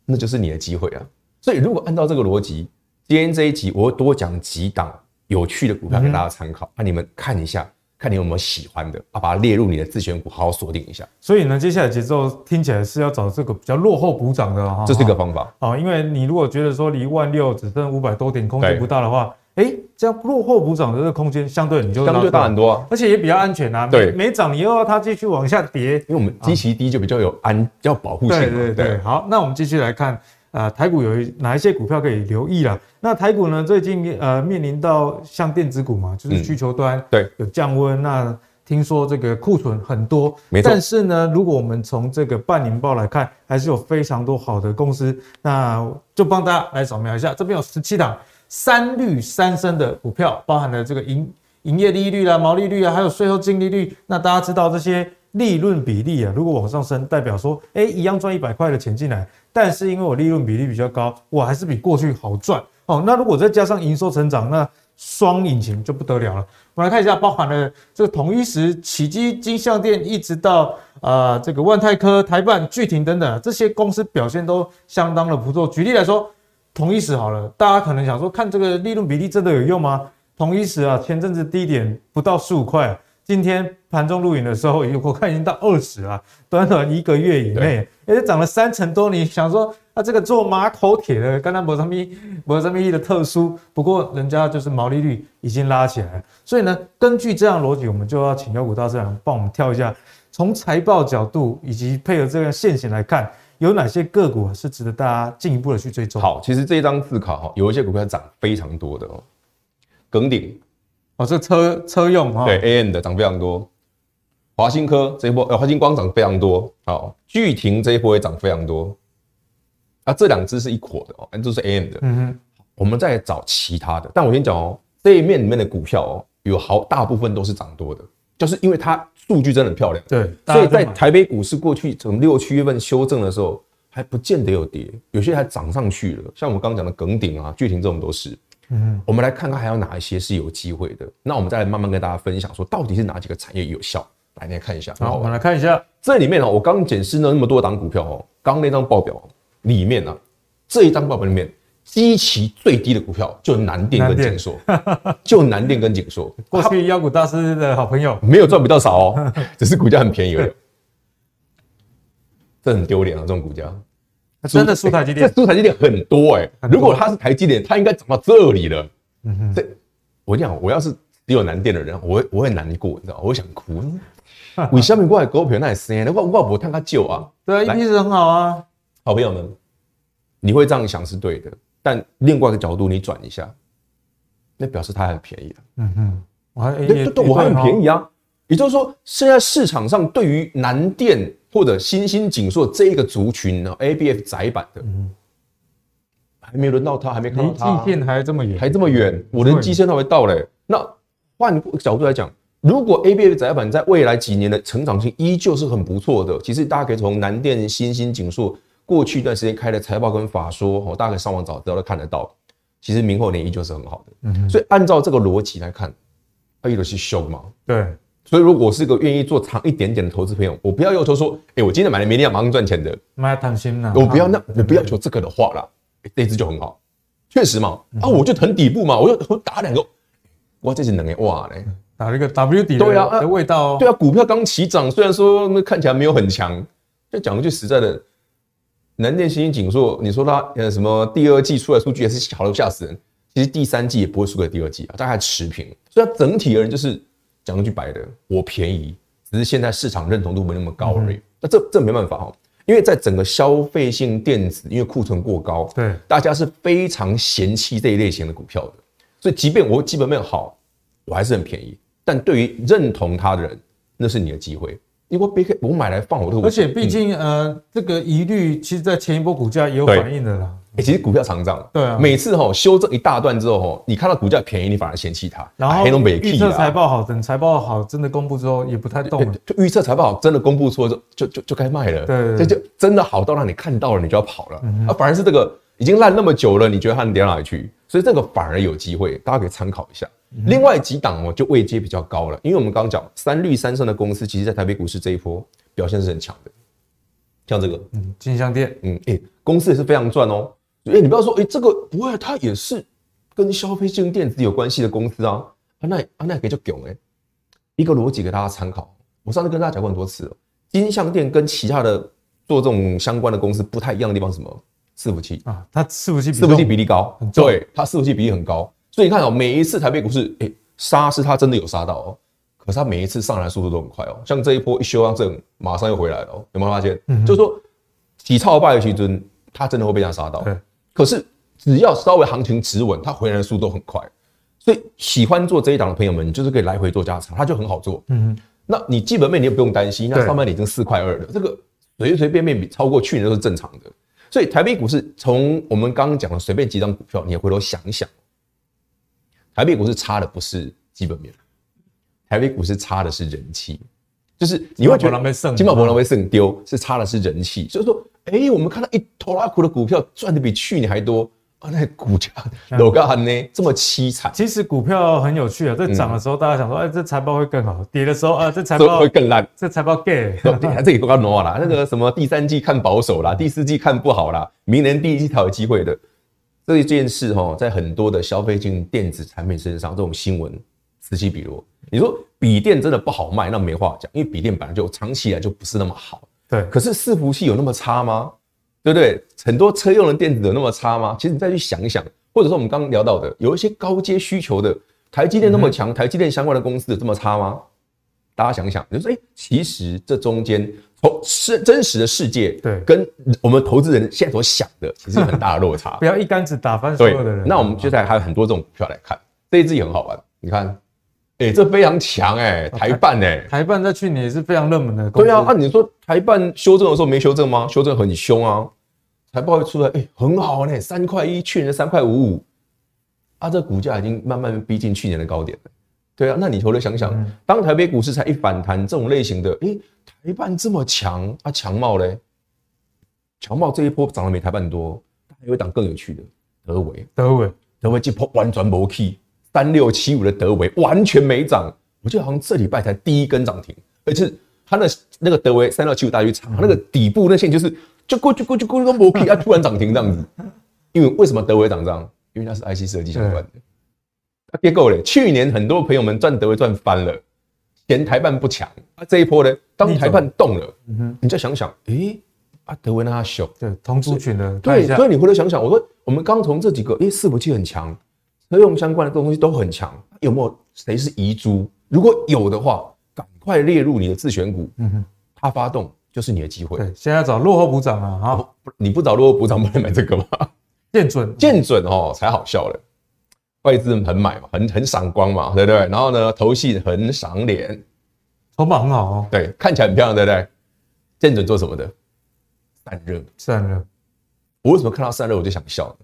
那就是你的机会啊。所以如果按照这个逻辑，今天这一集我会多讲几档有趣的股票给大家参考，那你们看一下。看你有没有喜欢的，啊，把它列入你的自选股，好好锁定一下。所以呢，接下来节奏听起来是要找这个比较落后补涨的哈，这是一个方法啊。因为你如果觉得说离万六只剩五百多点，空间不大的话，哎这样落后补涨的这个空间相对你就相对大很多，啊，而且也比较安全啊。对，没涨你又要它继续往下跌，因为我们基期低就比较有安，比较保护性。对对对，对，好，那我们继续来看。啊、呃，台股有哪一些股票可以留意了？那台股呢，最近呃面临到像电子股嘛，就是需求端、嗯、对有降温。那听说这个库存很多，没错。但是呢，如果我们从这个半年报来看，还是有非常多好的公司。那就帮大家来扫描一下，这边有十七档三绿三升的股票，包含了这个营营业利率啦、毛利率啊，还有税后净利率。那大家知道这些利润比例啊，如果往上升，代表说，哎，一样赚一百块的钱进来。但是因为我利润比例比较高，我还是比过去好赚哦。那如果再加上营收成长，那双引擎就不得了了。我们来看一下，包含了这个统一时、启基、金像店，一直到啊、呃、这个万泰科、台办、巨庭等等这些公司表现都相当的不错。举例来说，统一时好了，大家可能想说，看这个利润比例真的有用吗？统一时啊，前阵子低点不到十五块。今天盘中录影的时候，我看已经到二十了，短短一个月以内，也是涨了三成多。你想说，啊，这个做马口铁的，刚刚博上咪博上面的特殊，不过人家就是毛利率已经拉起来了。所以呢，根据这样逻辑，我们就要请妖股大师来帮我们跳一下，从财报角度以及配合这个线型来看，有哪些个股是值得大家进一步的去追踪？好，其实这一张字卡哈，有一些股票涨非常多的哦，耿鼎。哦，这车车用哈，对 A N 的涨非常多，华新科这一波，呃，华新光涨非常多，好，巨庭这一波也涨非常多，啊，这两只是一伙的哦，都是 AM 的，嗯哼，我们再找其他的，但我先讲哦，这一面里面的股票哦，有好大部分都是涨多的，就是因为它数据真的很漂亮，对，所以在台北股市过去从六七月份修正的时候，还不见得有跌，有些还涨上去了，像我们刚刚讲的耿鼎啊、巨庭这种都是。嗯，我们来看看还有哪一些是有机会的。那我们再来慢慢跟大家分享，说到底是哪几个产业有效。来，你来看一下。好，我们来看一下这里面哦，我刚检视了那么多档股票哦，刚那张报表里面呢，这一张报表里面基期最低的股票就南电跟景硕，*laughs* 就南电跟景硕。过去妖股大师的好朋友，没有赚比较少哦，*laughs* 只是股价很便宜而已。*laughs* 这很丢脸啊，这种股价。真的输台积电，这输台积电很多哎。如果它是台积电，它应该涨到这里了。嗯哼，这我讲，我要是只有南电的人，我会我会难过，你知道吗？我会想哭。*laughs* 为什么过来股票那也升？我我不看它旧啊。对啊，一直很好啊。好朋友们，你会这样想是对的，但另外一个角度你转一下，那表示它很便宜了。嗯哼，我还对对，我还很便宜啊。也就是说，现在市场上对于南电或者新兴景硕这一个族群呢，ABF 窄版的，还没轮到他，还没看到他，离季线还这么远，还这么远，我的季线都还到嘞。那换个角度来讲，如果 ABF 窄板在未来几年的成长性依旧是很不错的，其实大家可以从南电、新兴景硕过去一段时间开的财报跟法说，哦，大家可以上网找，都都看得到。其实明后年依旧是很好的。嗯，所以按照这个逻辑来看，它有的是凶嘛？对。所以，如果我是个愿意做长一点点的投资朋友，我不要要求说，哎、欸，我今天买了，明天要马上赚钱的，不要贪心呐。我不要那，我不要求这个的话啦，这支就很好，确实嘛。啊，我就囤底部嘛，我就我打两个，哇，这是能哎，哇嘞，打了一个 W 底对啊，的味道、哦。对啊，股票刚起涨，虽然说那看起来没有很强，就讲句实在的，南电、新兴、景硕，你说它呃什么第二季出来数据也是好的吓死人，其实第三季也不会输给第二季啊，大概持平。所以它整体而言就是讲句白的，我便宜，只是现在市场认同度没那么高而已。嗯、那这这没办法哈，因为在整个消费性电子，因为库存过高，对，大家是非常嫌弃这一类型的股票的。所以即便我基本面好，我还是很便宜。但对于认同它的人，那是你的机会。因为别我买来放我都，而且毕竟、嗯、呃，这个疑虑其实在前一波股价也有反应的啦。哎、欸，其实股票常涨，对啊，每次哈修正一大段之后哈，你看到股价便宜，你反而嫌弃它。然后预测财报好，等财报好真的公布之后也不太动了。就预测财报好，真的公布出来就就就就该卖了。对，这就真的好到让你看到了，你就要跑了。啊，反而是这个已经烂那么久了，你觉得它能跌到哪里去？所以这个反而有机会，大家可以参考一下。另外几档哦，就位阶比较高了，因为我们刚刚讲三绿三升的公司，其实在台北股市这一波表现是很强的，像这个，嗯，金香店，嗯，哎、欸，公司也是非常赚哦。哎、欸，你不要说，哎、欸，这个不会，它也是跟消费性电子有关系的公司啊。啊，那啊那可以叫囧哎，一个逻辑给大家参考。我上次跟大家讲过很多次了，金香店跟其他的做这种相关的公司不太一样的地方是什么？伺服器啊，它伺服器伺服器比例高，对，它伺服器比例很高。所以你看哦，每一次台北股市，哎、欸，杀是它真的有杀到哦，可是它每一次上来的速度都很快哦。像这一波一修完正，马上又回来了哦，有没有发现？嗯，就是说几超败的区间，它真的会被它杀到。对，可是只要稍微行情止稳，它回来的速度都很快。所以喜欢做这一档的朋友们，你就是可以来回做加仓，它就很好做。嗯，那你基本面你也不用担心，那上半年已经四块二了，这个随随便便比超过去年都是正常的。所以台北股市从我们刚刚讲的随便几张股票，你也回头想一想。台北股市差的不是基本面，台北股市差的是人气，就是你会觉得金宝博能被胜丢，是差的是人气。所以说，哎、欸，我们看到一拖拉苦的股票赚的比去年还多啊，那股价楼高还呢 *laughs* 这么凄惨。其实股票很有趣啊，在涨的时候大家想说，哎、欸，这财报会更好；跌的时候啊，这财报会更烂。这财报 gay，*laughs* 这里不要挪啦。那个什么第三季看保守啦，第四季看不好啦，明年第一季才有机会的。这一件事哈，在很多的消费性电子产品身上，这种新闻此起彼落。你说笔电真的不好卖，那没话讲，因为笔电本来就长期以来就不是那么好。对，可是伺服器有那么差吗？对不对？很多车用的电子有那么差吗？其实你再去想一想，或者说我们刚刚聊到的，有一些高阶需求的，台积电那么强，台积电相关的公司有这么差吗？大家想一想，就是，哎，其实这中间。哦，是真实的世界，对，跟我们投资人现在所想的 *laughs* 其实有很大的落差。不要一竿子打翻所有的人。那我们接下来还有很多这种股票来看，这一支也很好玩。你看，哎、欸，这非常强哎、欸，台办哎、欸，台办在去年也是非常热门的。对啊，那、啊、你说台办修正的时候没修正吗？修正很凶啊，财报一出来，哎、欸，很好呢、欸，三块一，去年的三块五五，啊，这股价已经慢慢逼近去年的高点了。对啊，那你回头想想，当台北股市才一反弹，这种类型的，诶，台半这么强啊，强茂嘞，强茂这一波涨得没台半多，还有一档更有趣的，德维，德维，德维这波完全没起，三六七五的德维完全没涨，我记得好像这礼拜才第一根涨停，而且它的那个德维三六七五大家去查，那个底部那线就是就过就过就过去都没起，它突然涨停这样子，因为为什么德维涨这样？因为它是 IC 设计相关的。结构嘞，去年很多朋友们赚德微赚翻了，嫌台办不强啊。这一波呢，当台办动了，嗯哼，你再想想，诶、欸，啊德微那他小，对，同族群的，对，所以你回头想想，我说我们刚从这几个，诶、欸，伺服器很强，车用相关的东西都很强，有没有谁是遗珠？如果有的话，赶快列入你的自选股，嗯哼，它发动就是你的机会。对，现在找落后补涨啊，啊，你不找落后补涨，不能买这个吗？见准，见准哦，才好笑了。外资很买嘛，很很赏光嘛，对不对？然后呢，投信很赏脸，筹码很好哦。对，看起来很漂亮，对不对？见准做什么的？散热，散热。我为什么看到散热我就想笑？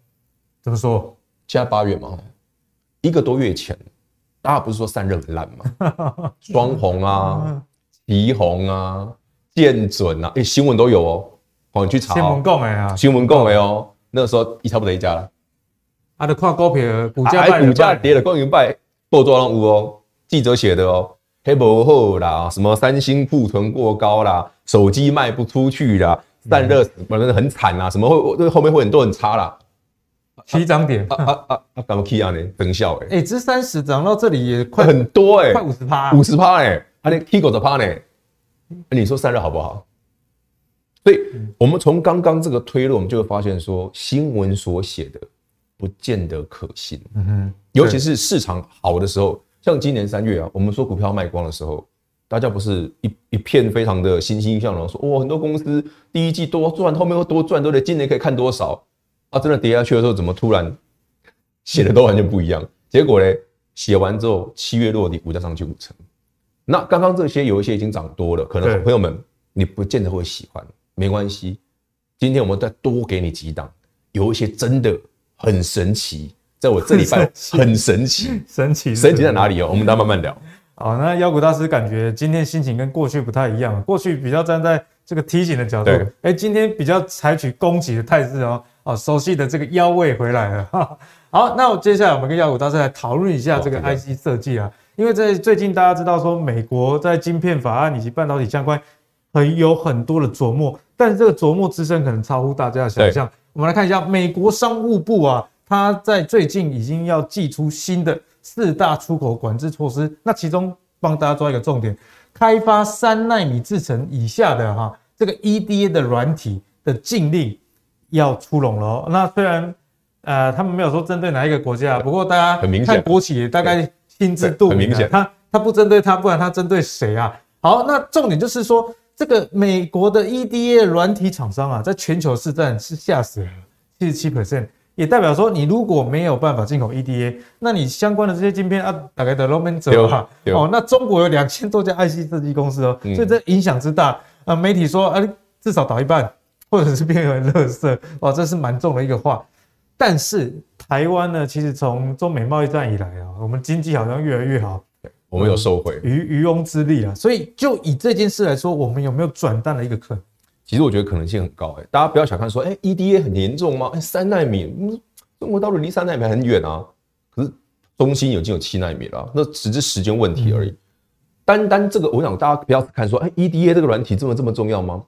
怎么说？现在八月嘛，一个多月前，大家不是说散热很烂吗？*laughs* 双红啊，奇鋐啊，见准啊，哎，新闻都有哦。好，你去查。新闻讲的啊，新闻讲的哦。那个时候一差不多一家了。啊，的看股票，股价哎，股价跌了，光明拜报多少有哦？记者写的哦，黑不好啦，什么三星库存过高啦，手机卖不出去啦，散热反正很惨啦，什么会这后面会很多很差啦。起涨点啊啊啊啊！怎么起啊呢？等效哎，哎，这三十涨到这里也快很多哎，快五十趴，五十趴哎，啊你起狗的趴呢？你说散热好不好？所以我们从刚刚这个推论，我们就会发现说，新闻所写的。不见得可信。嗯哼，尤其是市场好的时候，像今年三月啊，我们说股票卖光的时候，大家不是一一片非常的欣欣向荣，说哇，很多公司第一季多赚，后面会多赚，对不对？今年可以看多少啊？真的跌下去的时候，怎么突然写的都完全不一样？*laughs* 结果呢，写完之后，七月落底，股价上去五成。那刚刚这些有一些已经涨多了，可能朋友们你不见得会喜欢，没关系。今天我们再多给你几档，有一些真的很神奇，在我这礼拜很神奇，*laughs* 神奇神奇在哪里哦？我们再慢慢聊。好，那妖股大师感觉今天心情跟过去不太一样，过去比较站在这个提醒的角度，哎，今天比较采取攻击的态势哦。哦，熟悉的这个妖味回来了。*laughs* 好，那我接下来我们跟妖股大师来讨论一下这个 IC 设计啊。因为在最近大家知道说，美国在晶片法案以及半导体相关，很有很多的琢磨，但是这个琢磨之深可能超乎大家的想象。我们来看一下美国商务部啊，它在最近已经要祭出新的四大出口管制措施，那其中帮大家抓一个重点，开发三纳米制程以下的哈这个 EDA 的软体的禁令要出笼了。那虽然呃他们没有说针对哪一个国家，不过大家看国企大概。心知肚明，他他不针对他，不然他针对谁啊？好，那重点就是说，这个美国的 EDA 软体厂商啊，在全球市占是吓死了七十七 percent，也代表说，你如果没有办法进口 EDA，那你相关的这些晶片啊，大概的都没走哈。哦，那中国有两千多家 IC 设计公司哦，所以这影响之大。啊，媒体说啊，至少倒一半，或者是变成垃圾，哇，这是蛮重的一个话。但是台湾呢，其实从中美贸易战以来啊，我们经济好像越来越好，我们有收回，渔渔翁之利啊。所以就以这件事来说，我们有没有转淡的一个可能？其实我觉得可能性很高哎、欸，大家不要小看说，哎、欸、，EDA 很严重吗？哎、欸，三纳米，中国大陆离三纳米很远啊，可是中芯已经有七纳米了，那只是时间问题而已。嗯、单单这个，我想大家不要看说，，EDA 这个软体这么这么重要吗？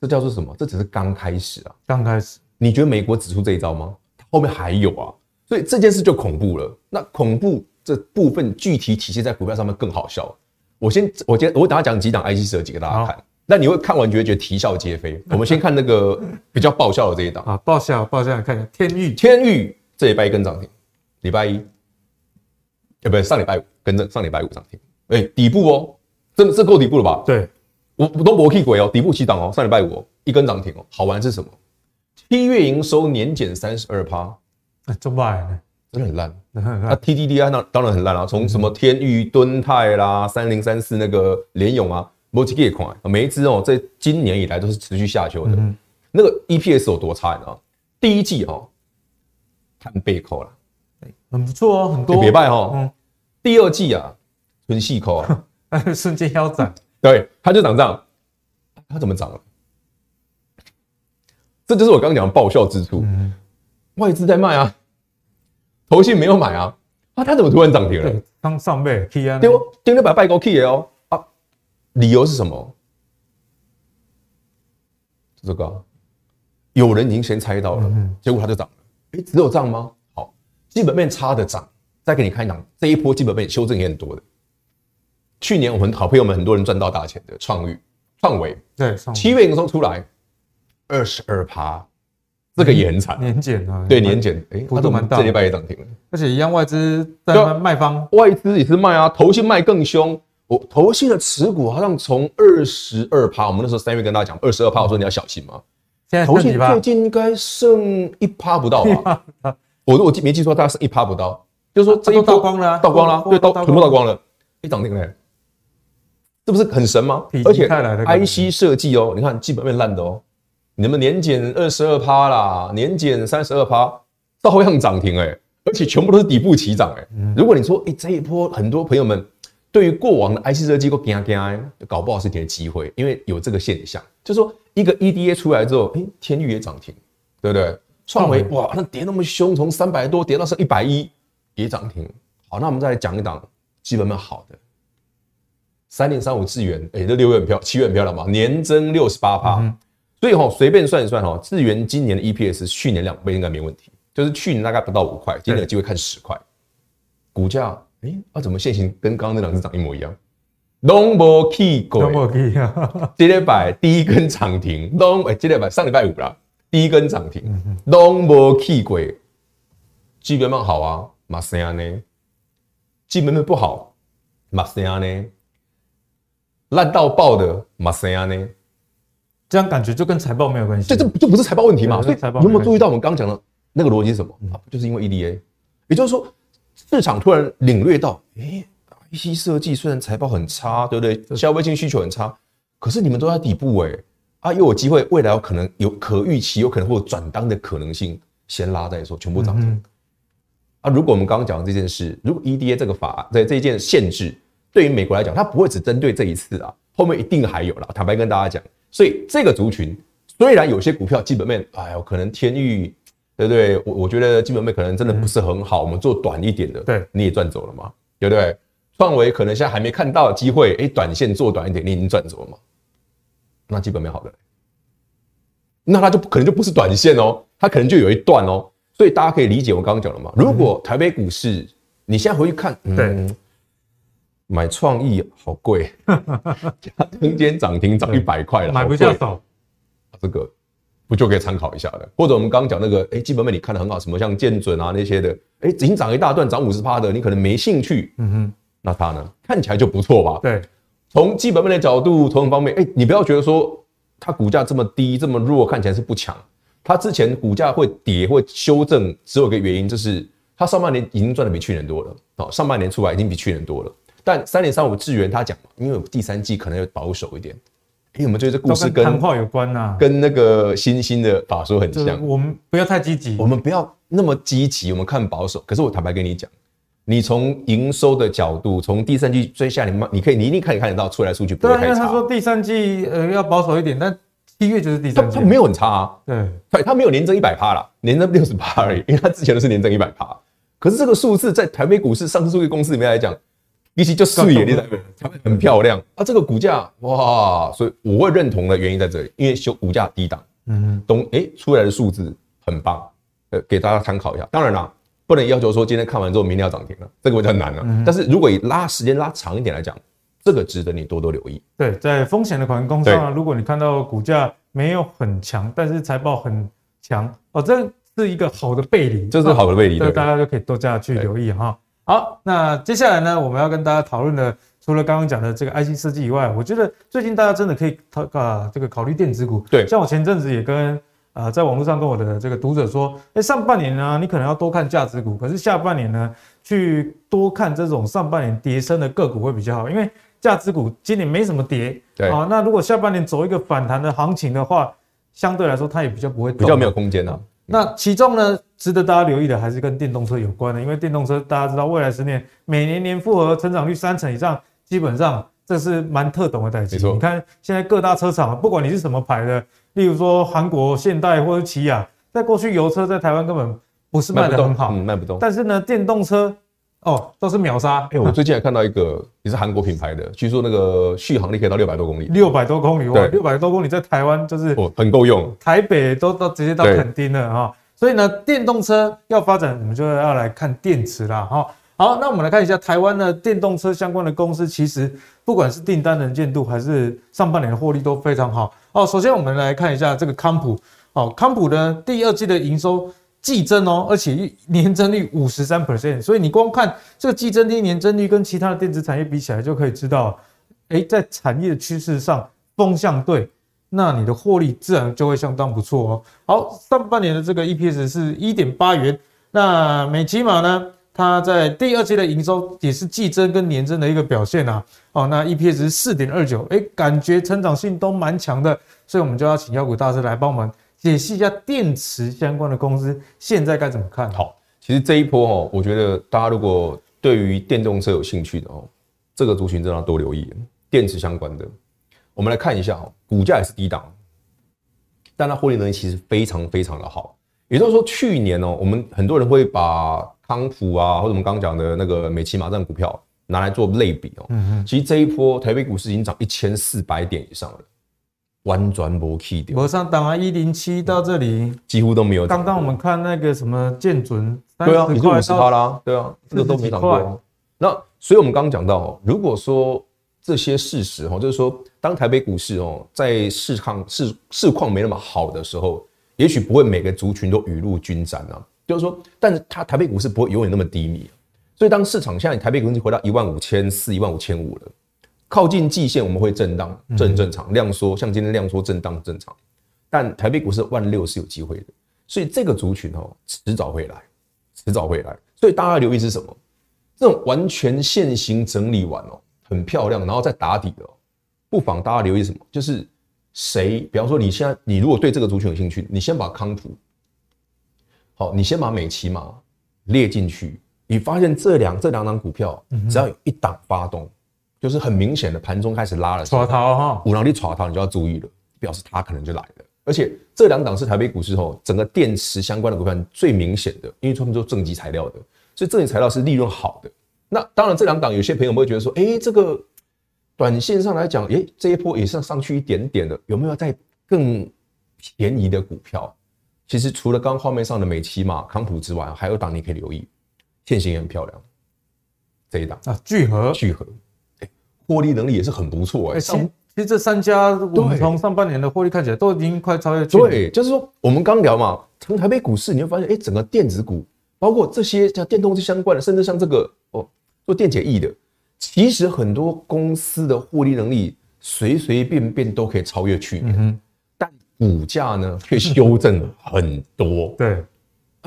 这叫做什么？这只是刚开始啊，刚开始。你觉得美国指出这一招吗？后面还有啊，所以这件事就恐怖了。那恐怖这部分具体体现在股票上面更好笑。我先，我先，我等下讲几档 IC 设计给大家看。那你会看完觉得觉得啼笑皆非。*laughs* 我们先看那个 *laughs* 比较爆笑的这一档。啊，爆笑爆笑，看一下。天域，天域这礼拜一根涨停，礼拜一，呃，不是上礼拜五跟着上礼拜五涨停，哎，底部哦，这这够底部了吧？对，我我都没去过哦，底部起涨哦，上礼拜五一根涨停哦，好玩是什么？七月营收年减三十二趴，哎，中百真的很烂。*laughs* 那 TDDI 那当然很烂啊，从什么天域、敦泰啦、三零三四那个联咏啊，没几个也快，每一支哦，在今年以来都是持续下修的。那个 EPS 有多差呢？第一季哦，看背扣了，很不错哦，很多。别败哈。第二季啊，纯细扣啊，*laughs* 瞬间腰斩，对，它就涨这样，它怎么涨了？这就是我刚刚讲的爆笑之处，嗯、外资在卖啊，投信没有买啊，啊，他怎么突然涨停了？刚上倍，K 啊，丢丢了把拜高 K 哦啊，理由是什么？这个、啊、有人已经先猜到了，嗯、结果它就涨了。诶，只有涨吗？好，基本面差的涨，再给你看一档，这一波基本面修正也很多的。去年我们好朋友们很多人赚到大钱的创育、创维，对，七月营收出来。二十二趴，这个也很惨，年减啊，对年减，哎，幅度蛮大，这礼拜也涨停了，而且一样外资在卖方，外资也是卖啊，投信卖更凶，我投信的持股好像从二十二趴，我们那时候三月跟大家讲二十二趴，我说你要小心嘛，现在投信最近应该剩一趴不到吧？*laughs* 我我记没记错，大概剩一趴不到，就是说这一波倒光了，倒光了，对，倒全部倒光了，一涨停了，这不是很神吗？而且 IC 设计哦，你看基本面烂的哦。你们年减二十二趴啦，年减三十二趴，照样涨停哎、欸，而且全部都是底部起涨哎。如果你说哎、欸、这一波很多朋友们对于过往的 IC 设计都惊惊，搞不好是你的机会，因为有这个现象，就是说一个 EDA 出来之后，哎、欸，天域也涨停，对不对？创维哇，那跌那么凶，从三百多跌到剩一百一，也涨停。好，那我们再来讲一档基本面好的，三零三五智元，哎，这六月很漂，七月很漂亮嘛，年增六十八趴。所以哈，随便算一算哈，智源今年的 EPS 去年两倍应该没问题，就是去年大概不到五块，今年有机会看十块。股价哎，啊怎么现形跟刚刚那两只涨一模一样？拢无去过，拢无去啊！这礼拜第一根涨停，拢哎，这礼拜上礼拜五啦，第一根涨停，拢无去过。基本面好啊，马斯亚呢？基本面不好，马斯亚呢？烂到爆的马斯亚呢？这样感觉就跟财报没有关系。这这就不是财报问题嘛？所以财报你有没有注意到我们刚刚讲的那个逻辑是什么？啊，就是因为 EDA，也就是说市场突然领略到，诶，IC 设计虽然财报很差，对不对？消费性需求很差，可是你们都在底部诶，啊，又有机会，未来有可能有可预期，有可能会有转单的可能性，先拉再说，全部涨停。嗯啊，如果我们刚刚讲的这件事，如果 EDA 这个法在这一件限制对于美国来讲，它不会只针对这一次啊，后面一定还有啦。坦白跟大家讲，所以这个族群虽然有些股票基本面，哎呦，可能天域，对不对？我我觉得基本面可能真的不是很好，我们做短一点的，对，你也赚走了嘛，对不对？创维可能现在还没看到机会，哎，短线做短一点，你已经赚走了嘛？那基本面好的，那它就可能就不是短线哦，它可能就有一段哦。所以大家可以理解我刚刚讲的嘛？如果台北股市你现在回去看，嗯，对买创意好贵，今天涨停涨一百块了，买不下手，这个不就可以参考一下的？或者我们刚刚讲那个，哎，基本面你看的很好，什么像建准啊那些的，哎，已经涨一大段，涨五十趴的，你可能没兴趣，嗯哼，那它呢，看起来就不错吧？对，从基本面的角度，从方面，哎，你不要觉得说它股价这么低这么弱，看起来是不强。它之前股价会跌会修正，只有一个原因，就是它上半年已经赚的比去年多了。哦，上半年出来已经比去年多了。但三点三五智源他讲，因为第三季可能要保守一点。因为，我们觉得这故事跟谈话有关呐，跟那个新兴的法说很像。我们不要太积极，我们不要那么积极，我们看保守。可是我坦白跟你讲，你从营收的角度，从第三季追下来，你你可以你一定可以看得到出来数据不会太差。对，因为他说第三季呃要保守一点，但。一月就是第三季，它没有很差啊，对，它它没有年增一百趴啦，年增六十趴而已，因为它之前都是年增一百趴。可是这个数字在台北股市上市数据公司里面来讲，一期就四眼，你在很漂亮啊。这个股价哇，所以我会认同的原因在这里，因为修股价低档，嗯，懂哎、欸，出来的数字很棒，呃，给大家参考一下。当然啦，不能要求说今天看完之后明天要涨停了，这个比较难了。但是如果以拉时间拉长一点来讲。这个值得你多多留意。对，在风险的管控上，如果你看到股价没有很强，但是财报很强，哦，这是一个好的背离，这是好的背离，对，大家就可以多加去留意哈。好，那接下来呢，我们要跟大家讨论的，除了刚刚讲的这个 IC 设计以外，我觉得最近大家真的可以考啊，这个考虑电子股。对，像我前阵子也跟啊，在网络上跟我的这个读者说，哎，上半年呢，你可能要多看价值股，可是下半年呢，去多看这种上半年跌升的个股会比较好，因为。价值股今年没什么跌，对啊，那如果下半年走一个反弹的行情的话，相对来说它也比较不会，比较没有空间呢、啊。那其中呢，值得大家留意的还是跟电动车有关的，因为电动车大家知道，未来十年每年年复合成长率三成以上，基本上这是蛮特懂的代志。你看现在各大车厂，不管你是什么牌的，例如说韩国现代或者起亚，在过去油车在台湾根本不是卖的很好，卖不动，嗯，卖不动。但是呢，电动车。哦，都是秒杀。哎，我最近还看到一个也是韩国品牌的，据说那个续航力可以到六百多公里。六百多公里，哇，六百多公里在台湾就是哦，很够用。台北都到直接到垦丁了哈，所以呢，电动车要发展，我们就要来看电池啦哈。好，那我们来看一下台湾的电动车相关的公司，其实不管是订单能见度还是上半年的获利都非常好。哦，首先我们来看一下这个康普，哦，康普呢第二季的营收。季增哦，而且年增率五十三 percent，所以你光看这个季增率、年增率跟其他的电子产业比起来，就可以知道，哎，在产业趋势上风向对，那你的获利自然就会相当不错哦。好，上半年的这个 EPS 是一点八元，那美琪玛呢，它在第二季的营收也是季增跟年增的一个表现啊。哦，那 EPS 是四点二九，哎，感觉成长性都蛮强的，所以我们就要请妖股大师来帮我们。解析一下电池相关的公司现在该怎么看？好，其实这一波哦，我觉得大家如果对于电动车有兴趣的哦，这个族群真的要多留意电池相关的。我们来看一下哦，股价也是低档，但它获利能力其实非常非常的好。也就是说，去年哦，我们很多人会把康普啊，或者我们刚刚讲的那个美琪玛这股票拿来做类比哦。嗯嗯。其实这一波台北股市已经涨一千四百点以上了。完全没去掉，我上档啊，一零七到这里几乎都没有。刚刚我们看那个什么建准，对啊，你就五十趴啦，对啊，这个都没涨过。那所以我们刚刚讲到，如果说这些事实哈，就是说，当台北股市哦，在市况市市况没那么好的时候，也许不会每个族群都雨露均沾啊。就是说，但是它台北股市不会永远那么低迷，所以当市场现在台北股市回到一万五千四、一万五千五了，靠近季线我们会震荡，正正常。量缩像今天量缩震荡正常，但台北股市万六是有机会的，所以这个族群哦，迟早会来，迟早会来。所以大家留意是什么？这种完全线型整理完哦，很漂亮，然后再打底的，不妨大家留意什么？就是。谁？比方说，你现在你如果对这个族群有兴趣，你先把康普，好，你先把美琪玛列进去。你发现这两这两档股票，只要有一档发动，就是很明显的盘中开始拉了，抓逃哈，五郎力抓逃，你就要注意了，表示它可能就来了。而且这两档是台北股市后整个电池相关的股票最明显的，因为他们做正极材料的，所以正极材料是利润好的。那当然，这两档有些朋友会觉得说，哎，这个。短线上来讲，诶，这一波也是上去一点点的，有没有在更便宜的股票？其实除了刚刚画面上的美琪玛、康普之外，还有档你可以留意，线型也很漂亮。这一档啊，聚合，聚合，诶，获利能力也是很不错诶。上其实这三家，我们从上半年的获利看起来都已经快超越。对，就是说我们刚聊嘛，从台北股市你会发现，诶，整个电子股，包括这些像电动车相关的，甚至像这个哦，做电解液的。其实很多公司的获利能力随随便便都可以超越去年，但股价呢却修正很多。*laughs* 对，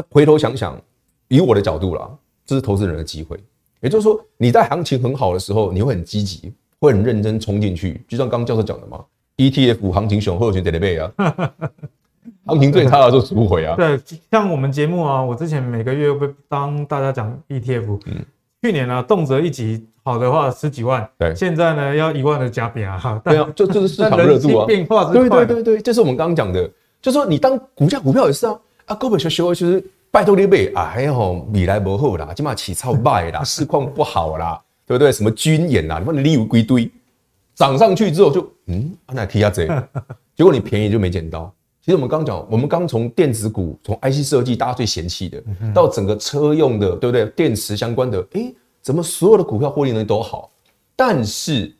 回头想想，以我的角度啦，这是投资人的机会。也就是说，你在行情很好的时候，你会很积极，会很认真冲进去。就像刚刚教授讲的嘛，ETF 行情熊或者选得倍啊，*laughs* 行情最差的时候赎回啊。对，像我们节目啊，我之前每个月会当大家讲 ETF，嗯，去年啊，动辄一集。好的话十几万，对，现在呢要一万的加币啊，哈，对啊，就就是市场热度啊，变化之快，对对对对，就是我们刚刚讲的，就是说你当股价股票也是啊，啊，股票修修就是拜托你买，哎呦，未来不好啦，起码起超卖啦，*laughs* 市况不好啦，对不对？什么军演啦，你问你利润归堆，涨上去之后就嗯，那提下这，*laughs* 结果你便宜就没捡到。其实我们刚讲，我们刚从电子股，从 IC 设计大家最嫌弃的，到整个车用的，对不对？电池相关的，诶。怎么所有的股票获利能力都好，但是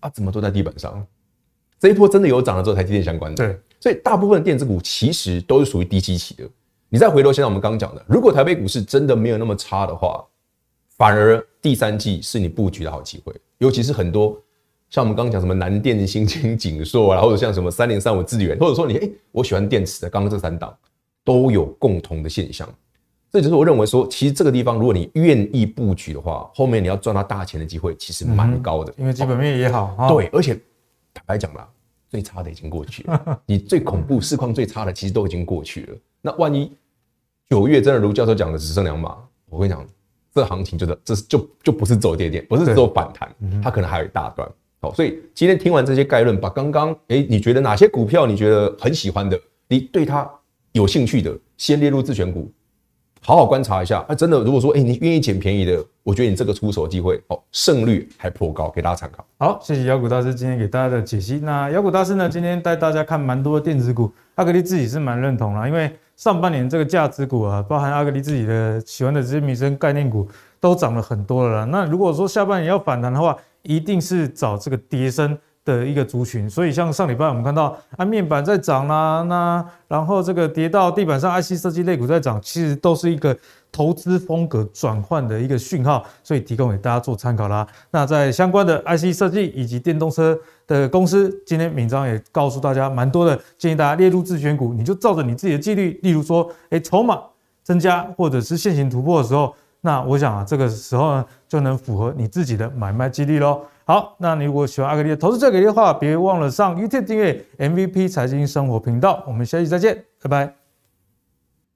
啊，怎么都在地板上？这一波真的有涨了之后，台积电相关的。对，所以大部分的电子股其实都是属于低基期的。你再回头想想我们刚刚讲的，如果台北股市真的没有那么差的话，反而第三季是你布局的好机会。尤其是很多像我们刚刚讲什么南电、新兴、景硕啊，或者像什么三零三五智源，或者说你哎，我喜欢电池的，刚刚这三档都有共同的现象。这就是我认为说，其实这个地方，如果你愿意布局的话，后面你要赚到大钱的机会其实蛮高的，因为基本面也好。对，而且坦白讲啦，最差的已经过去了，*laughs* 你最恐怖市况最差的其实都已经过去了。那万一九月真的如教授讲的只剩两码，我跟你讲，这行情就是这就就不是走跌点，不是走反弹，它可能还有一大段。好，所以今天听完这些概论，把刚刚诶你觉得哪些股票你觉得很喜欢的，你对它有兴趣的，先列入自选股。好好观察一下，啊，真的，如果说，哎，你愿意捡便宜的，我觉得你这个出手机会，哦，胜率还颇高，给大家参考。好，谢谢妖股大师今天给大家的解析。那妖股大师呢，今天带大家看蛮多的电子股，阿格力自己是蛮认同啦，因为上半年这个价值股啊，包含阿格力自己的喜欢的这些民生概念股，都涨了很多了啦。那如果说下半年要反弹的话，一定是找这个跌升的一个族群，所以像上礼拜我们看到啊，面板在涨啦，那然后这个跌到地板上，IC 设计类股在涨，其实都是一个投资风格转换的一个讯号，所以提供给大家做参考啦。那在相关的 IC 设计以及电动车的公司，今天敏章也告诉大家蛮多的，建议大家列入自选股，你就照着你自己的纪律，例如说，哎，筹码增加或者是线型突破的时候，那我想啊，这个时候呢，就能符合你自己的买卖纪律喽。好，那你如果喜欢阿格力的投资最给力的话，别忘了上 YouTube 订阅 MVP 财经生活频道。我们下期再见，拜拜。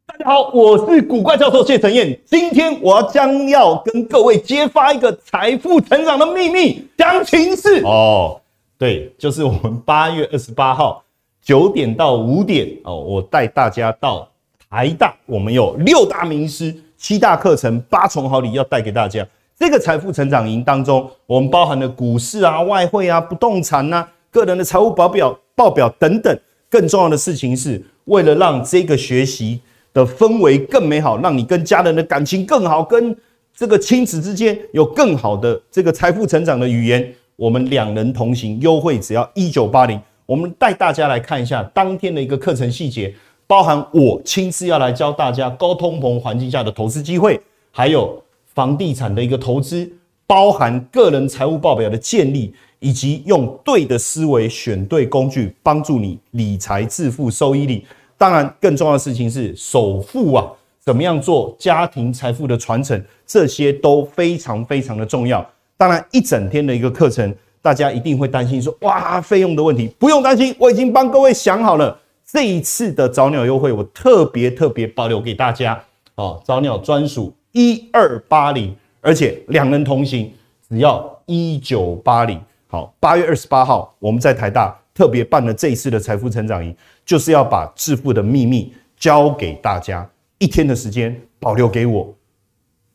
大家好，我是古怪教授谢承彦，今天我要将要跟各位揭发一个财富成长的秘密，详情是哦，对，就是我们八月二十八号九点到五点哦，我带大家到台大，我们有六大名师、七大课程、八重好礼要带给大家。这个财富成长营当中，我们包含了股市啊、外汇啊、不动产呐、啊、个人的财务报表、报表等等。更重要的事情是，为了让这个学习的氛围更美好，让你跟家人的感情更好，跟这个亲子之间有更好的这个财富成长的语言，我们两人同行，优惠只要一九八零。我们带大家来看一下当天的一个课程细节。包含我亲自要来教大家高通膨环境下的投资机会，还有房地产的一个投资，包含个人财务报表的建立，以及用对的思维选对工具，帮助你理财致富收益率。当然，更重要的事情是首付啊，怎么样做家庭财富的传承，这些都非常非常的重要。当然，一整天的一个课程，大家一定会担心说，哇，费用的问题，不用担心，我已经帮各位想好了。这一次的早鸟优惠，我特别特别保留给大家哦，早鸟专属一二八零，而且两人同行只要一九八零。好，八月二十八号，我们在台大特别办了这一次的财富成长营。就是要把致富的秘密教给大家，一天的时间保留给我，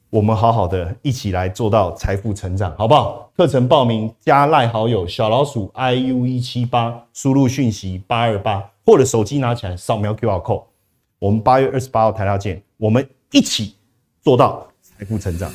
我们好好的一起来做到财富成长，好不好？课程报名加赖好友小老鼠 i u 一七八，输入讯息八二八，或者手机拿起来扫描 QR code，我们八月二十八号台大见，我们一起做到财富成长。